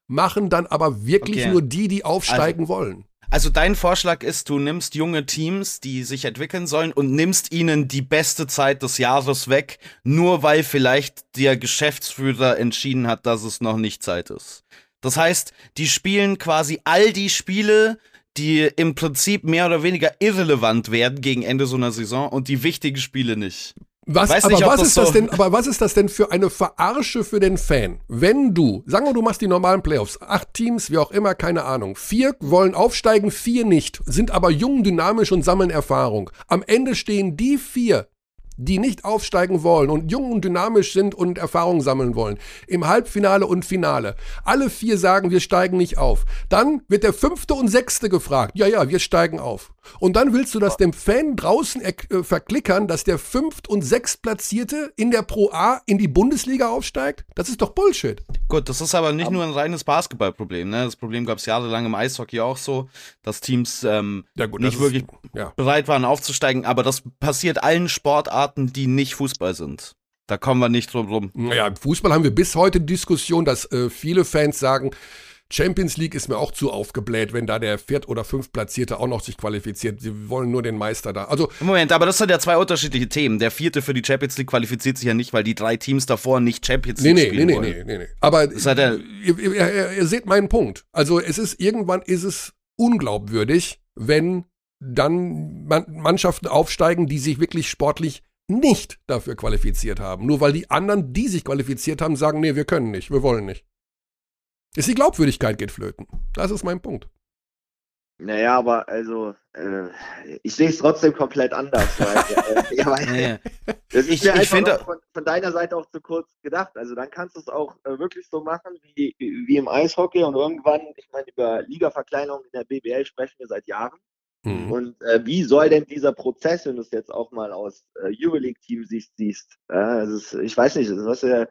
machen dann aber wirklich Okay. nur die, die aufsteigen wollen. Also dein Vorschlag ist, du nimmst junge Teams, die sich entwickeln sollen und nimmst ihnen die beste Zeit des Jahres weg, nur weil vielleicht der Geschäftsführer entschieden hat, dass es noch nicht Zeit ist. Das heißt, die spielen quasi all die Spiele, die im Prinzip mehr oder weniger irrelevant werden gegen Ende so einer Saison und die wichtigen Spiele nicht. Was, Weiß aber, nicht, was das ist das so- denn, aber was ist das denn für eine Verarsche für den Fan? Wenn du, sagen wir, du machst die normalen Playoffs, acht Teams, wie auch immer, keine Ahnung. Vier wollen aufsteigen, vier nicht, sind aber jung, dynamisch und sammeln Erfahrung. Am Ende stehen die vier, die nicht aufsteigen wollen und jung und dynamisch sind und Erfahrung sammeln wollen, im Halbfinale und Finale. Alle vier sagen, wir steigen nicht auf. Dann wird der fünfte und sechste gefragt, ja, ja, wir steigen auf. Und dann willst du das dem Fan draußen äh, verklickern, dass der fünft und sechstplatzierte in der Pro A in die Bundesliga aufsteigt? Das ist doch Bullshit. Gut, das ist aber nicht nur ein reines Basketballproblem. Ne? Das Problem gab es jahrelang im Eishockey auch so, dass Teams ähm, Ja gut, nicht das wirklich Ist, ja. bereit waren aufzusteigen, aber das passiert allen Sportarten, die nicht Fußball sind. Da kommen wir nicht drum rum. Naja, im Fußball haben wir bis heute die Diskussion, dass äh, viele Fans sagen, Champions League ist mir auch zu aufgebläht, wenn da der Viert- oder Fünftplatzierte auch noch sich qualifiziert. Sie wollen nur den Meister da. Also, Moment, aber das sind ja zwei unterschiedliche Themen. Der vierte für die Champions League qualifiziert sich ja nicht, weil die drei Teams davor nicht Champions League nee, nee, spielen nee, wollen. nee, nee, nee. Aber Das hat er- ihr, ihr, ihr, ihr seht meinen Punkt. Also, es ist, irgendwann ist es unglaubwürdig, wenn dann Man- Mannschaften aufsteigen, die sich wirklich sportlich nicht dafür qualifiziert haben. Nur weil die anderen, die sich qualifiziert haben, sagen, nee, wir können nicht, wir wollen nicht. Ist die Glaubwürdigkeit geht flöten. Das ist mein Punkt. Naja, aber also, äh, ich sehe es trotzdem komplett anders. Weil, äh, ja, weil, Ja, ja. Das ist Ich- mir ich einfach finde- von, von deiner Seite auch zu kurz gedacht. Also dann kannst du es auch äh, wirklich so machen wie, wie im Eishockey und irgendwann, ich meine, über Ligaverkleinerung in der BBL sprechen wir seit Jahren. Mhm. Und äh, wie soll denn dieser Prozess, wenn du es jetzt auch mal aus äh, Euroleague-Team siehst, siehst äh, also ich weiß nicht, was, äh,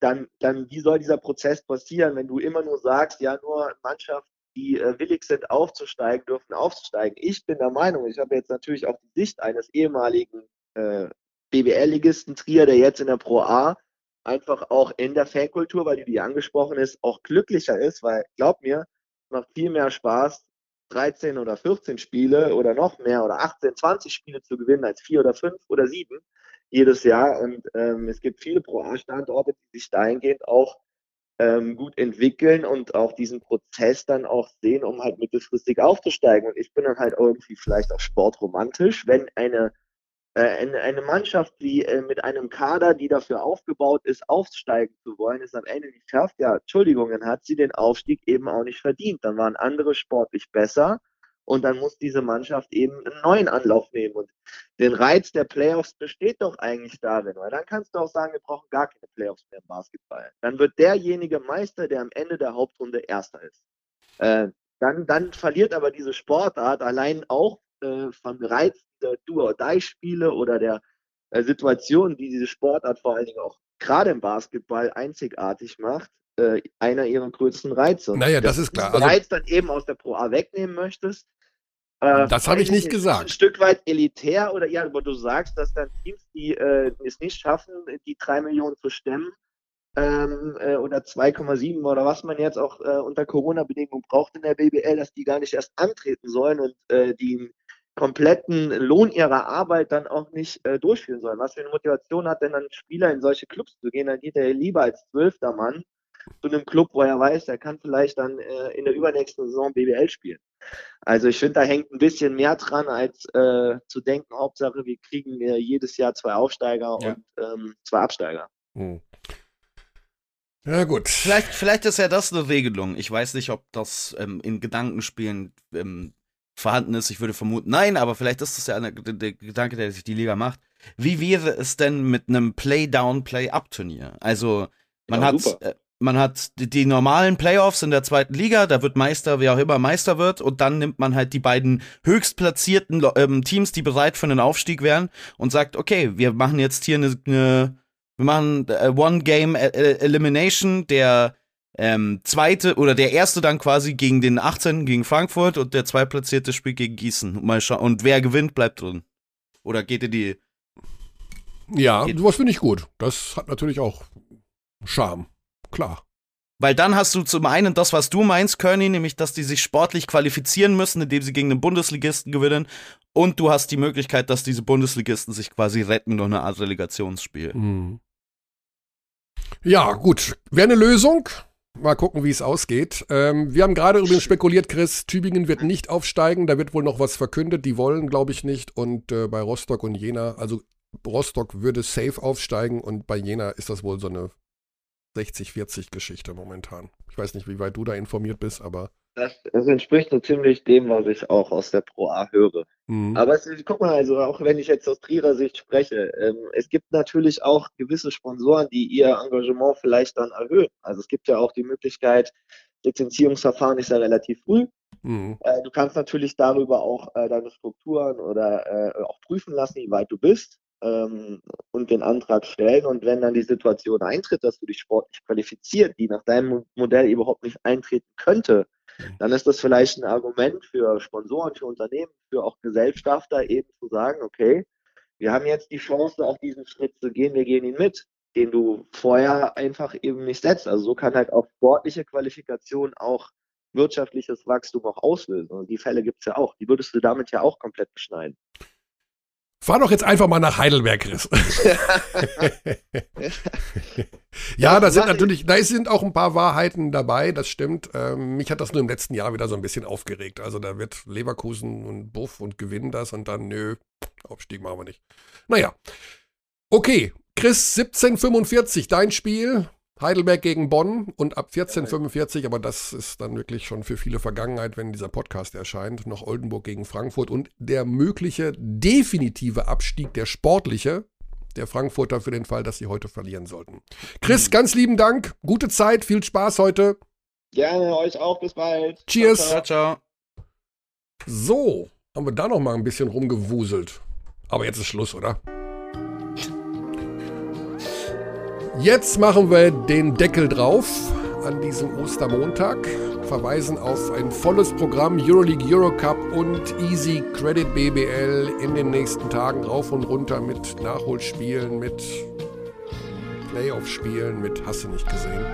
dann, dann wie soll dieser Prozess passieren, wenn du immer nur sagst, ja, nur Mannschaften, die äh, willig sind aufzusteigen, dürfen aufsteigen. Ich bin der Meinung, ich habe jetzt natürlich auch die Sicht eines ehemaligen äh, BWL-Ligisten Trier, der jetzt in der Pro A einfach auch in der Fankultur, weil die, die angesprochen ist, auch glücklicher ist, weil glaub mir, macht viel mehr Spaß, 13 oder 14 Spiele oder noch mehr oder 18, 20 Spiele zu gewinnen als vier oder fünf oder sieben jedes Jahr. Und ähm, es gibt viele Pro A-Standorte, die sich dahingehend auch ähm, gut entwickeln und auch diesen Prozess dann auch sehen, um halt mittelfristig aufzusteigen. Und ich bin dann halt irgendwie vielleicht auch sportromantisch, wenn eine eine, eine Mannschaft, die äh, mit einem Kader, die dafür aufgebaut ist, aufsteigen zu wollen, es am Ende nicht schafft, ja, Entschuldigung, dann hat sie den Aufstieg eben auch nicht verdient. Dann waren andere sportlich besser und dann muss diese Mannschaft eben einen neuen Anlauf nehmen. Und den Reiz der Playoffs besteht doch eigentlich darin, weil dann kannst du auch sagen, wir brauchen gar keine Playoffs mehr im Basketball. Dann wird derjenige Meister, der am Ende der Hauptrunde Erster ist. Äh, dann, dann verliert aber diese Sportart allein auch äh, vom Reiz der Do-or-Die-Spiele oder der äh, Situation, die diese Sportart vor allen Dingen auch gerade im Basketball einzigartig macht, äh, einer ihrer größten Reize. Naja, das ist klar. Also, Reiz dann eben aus der Pro A wegnehmen möchtest. Äh, das habe ich nicht gesagt. Ein Stück weit elitär oder ja, aber du sagst, dass dann Teams, die äh, es nicht schaffen, die drei Millionen zu stemmen, ähm, äh, oder 2,7 oder was man jetzt auch äh, unter Corona-Bedingungen braucht in der BBL, dass die gar nicht erst antreten sollen und äh, die kompletten Lohn ihrer Arbeit dann auch nicht äh, durchführen sollen. Was für eine Motivation hat denn ein Spieler in solche Clubs zu gehen? Dann geht er lieber als zwölfter Mann zu einem Club, wo er weiß, er kann vielleicht dann äh, in der übernächsten Saison BBL spielen. Also ich finde, da hängt ein bisschen mehr dran, als äh, zu denken, Hauptsache, wir kriegen äh, jedes Jahr zwei Aufsteiger Ja. und ähm, zwei Absteiger. Hm. Ja, gut. Vielleicht, vielleicht ist ja das eine Regelung. Ich weiß nicht, ob das ähm, in Gedankenspielen ähm, vorhanden ist. Ich würde vermuten, nein, aber vielleicht ist das ja eine, der, Gedanke, der sich die Liga macht. Wie wäre es denn mit einem Play-Down, Play-Up-Turnier? Also, man Ja, hat, super. äh, man hat die, die normalen Playoffs in der zweiten Liga, da wird Meister, wer auch immer Meister wird, und dann nimmt man halt die beiden höchstplatzierten ähm, Teams, die bereit für einen Aufstieg wären, und sagt, okay, wir machen jetzt hier eine, eine wir machen äh, One-Game-Elimination, der ähm, zweite oder der erste dann quasi gegen den 18. gegen Frankfurt und der zweitplatzierte spielt gegen Gießen. Mal schauen. Und wer gewinnt, bleibt drin. Oder geht in die. Ja, Geht. sowas finde ich gut. Das hat natürlich auch Charme. Klar. Weil dann hast du zum einen das, was du meinst, Kearney, nämlich, dass die sich sportlich qualifizieren müssen, indem sie gegen den Bundesligisten gewinnen. Und du hast die Möglichkeit, dass diese Bundesligisten sich quasi retten durch eine Art Relegationsspiel. Hm. Ja, gut. Wäre eine Lösung. Mal gucken, wie es ausgeht. Ähm, wir haben gerade übrigens spekuliert, Chris, Tübingen wird nicht aufsteigen. Da wird wohl noch was verkündet. Die wollen, glaube ich, nicht. Und äh, bei Rostock und Jena, also Rostock würde safe aufsteigen und bei Jena ist das wohl so eine 60-40-Geschichte momentan. Ich weiß nicht, wie weit du da informiert bist, aber. Das, das entspricht so ziemlich dem, was ich auch aus der Pro A höre. hm. Aber es, guck mal, also auch wenn ich jetzt aus Trierer Sicht spreche, ähm, es gibt natürlich auch gewisse Sponsoren, die ihr Engagement vielleicht dann erhöhen. Also es gibt ja auch die Möglichkeit, Lizenzierungsverfahren ist ja relativ früh. Hm. Äh, du kannst natürlich darüber auch äh, deine Strukturen oder äh, auch prüfen lassen, wie weit du bist ähm, und den Antrag stellen. Und wenn dann die Situation eintritt, dass du dich sportlich qualifiziert, die nach deinem Mo- Modell überhaupt nicht eintreten könnte, dann ist das vielleicht ein Argument für Sponsoren, für Unternehmen, für auch Gesellschafter eben zu sagen, okay, wir haben jetzt die Chance, auch diesen Schritt zu gehen, wir gehen ihn mit, den du vorher einfach eben nicht setzt. Also so kann halt auch sportliche Qualifikation auch wirtschaftliches Wachstum auch auslösen. Und die Fälle gibt's ja auch. Die würdest du damit ja auch komplett beschneiden. Fahr doch jetzt einfach mal nach Heidelberg, Chris. ja, da sind natürlich, da sind auch ein paar Wahrheiten dabei, das stimmt. Ähm, mich hat das nur im letzten Jahr wieder so ein bisschen aufgeregt. Also da wird Leverkusen und Buff und gewinnen das und dann, nö, Aufstieg machen wir nicht. Naja. Okay, Chris, 1745, dein Spiel. Heidelberg gegen Bonn und ab 1445, aber das ist dann wirklich schon für viele Vergangenheit, wenn dieser Podcast erscheint, noch Oldenburg gegen Frankfurt und der mögliche definitive Abstieg, der sportliche, der Frankfurter für den Fall, dass sie heute verlieren sollten. Chris, ganz lieben Dank, gute Zeit, viel Spaß heute. Gerne, euch auch. Bis bald. Cheers. Ciao, ciao. Ciao, ciao. So, haben wir da noch mal ein bisschen rumgewuselt. Aber jetzt ist Schluss, oder? Jetzt machen wir den Deckel drauf an diesem Ostermontag. Verweisen auf ein volles Programm Euroleague, Eurocup und Easy Credit BBL in den nächsten Tagen rauf und runter mit Nachholspielen, mit Playoff-Spielen, mit Hast du nicht gesehen.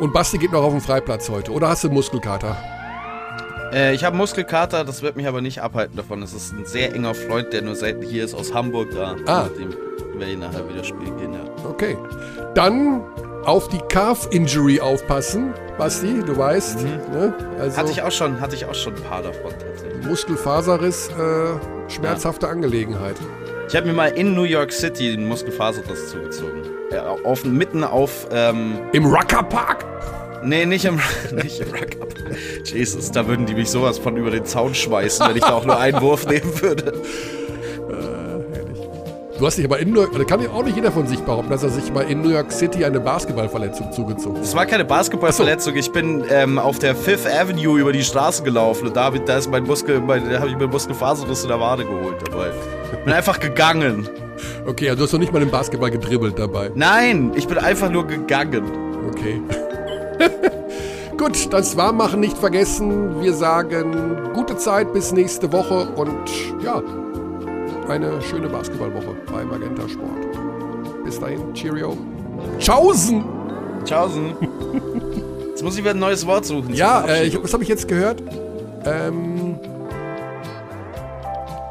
Und Basti geht noch auf den Freiplatz heute. Oder hast du Muskelkater? Äh, ich habe Muskelkater, das wird mich aber nicht abhalten davon. Das ist ein sehr enger Freund, der nur selten hier ist, aus Hamburg da. Ah. Mit dem werde ich nachher wieder spielen gehen, ja. Okay. Dann auf die Calf-Injury aufpassen. Basti, du weißt. Ne? Also Hatte ich auch schon, hatte ich auch schon ein paar davon tatsächlich. Muskelfaserriss, äh, schmerzhafte Angelegenheit. Ich habe mir mal in New York City einen Muskelfaserriss zugezogen. Ja, auf, mitten auf, ähm, Im Rucker Park? Nee, nicht im, nicht im Ruck-Up. Jesus, da würden die mich sowas von über den Zaun schmeißen, wenn ich da auch nur einen Wurf nehmen würde. Du hast dich aber in New York, da kann ja auch nicht jeder von sich behaupten, dass er sich mal in New York City eine Basketballverletzung zugezogen hat. Es war keine Basketballverletzung, ich bin ähm, auf der Fifth Avenue über die Straße gelaufen und da, da ist mein Muskel, mein, da habe ich mir Muskelfaserriss in der Wade geholt dabei. Bin einfach gegangen. Okay, also du hast noch nicht mal den Basketball gedribbelt dabei. Nein, ich bin einfach nur gegangen. Okay. Gut, das Warmmachen nicht vergessen. Wir sagen gute Zeit bis nächste Woche und ja, eine schöne Basketballwoche bei Magenta Sport. Bis dahin, Cheerio. Tschaußen! Tschaußen. Jetzt muss ich wieder ein neues Wort suchen. Ja, äh, ich, was habe ich jetzt gehört? Ähm,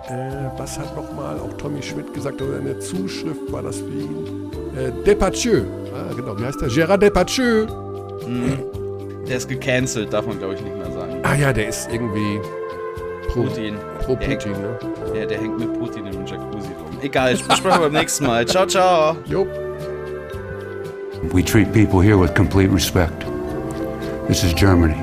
äh, was hat nochmal auch Tommy Schmidt gesagt? Oder eine Zuschrift war das für ihn? Äh, Depardieu. Ah, genau. Wie heißt der? Gérard Depardieu. Der ist gecancelt, darf man glaube ich nicht mehr sagen. Ah ja, der ist irgendwie pro Putin. Pro Der hängt- Putin, ne? Der, der hängt mit Putin im Jacuzzi rum. Egal, ich besprechen wir beim nächsten Mal. Ciao, ciao. Jo. We treat people here with complete respect. This is Germany.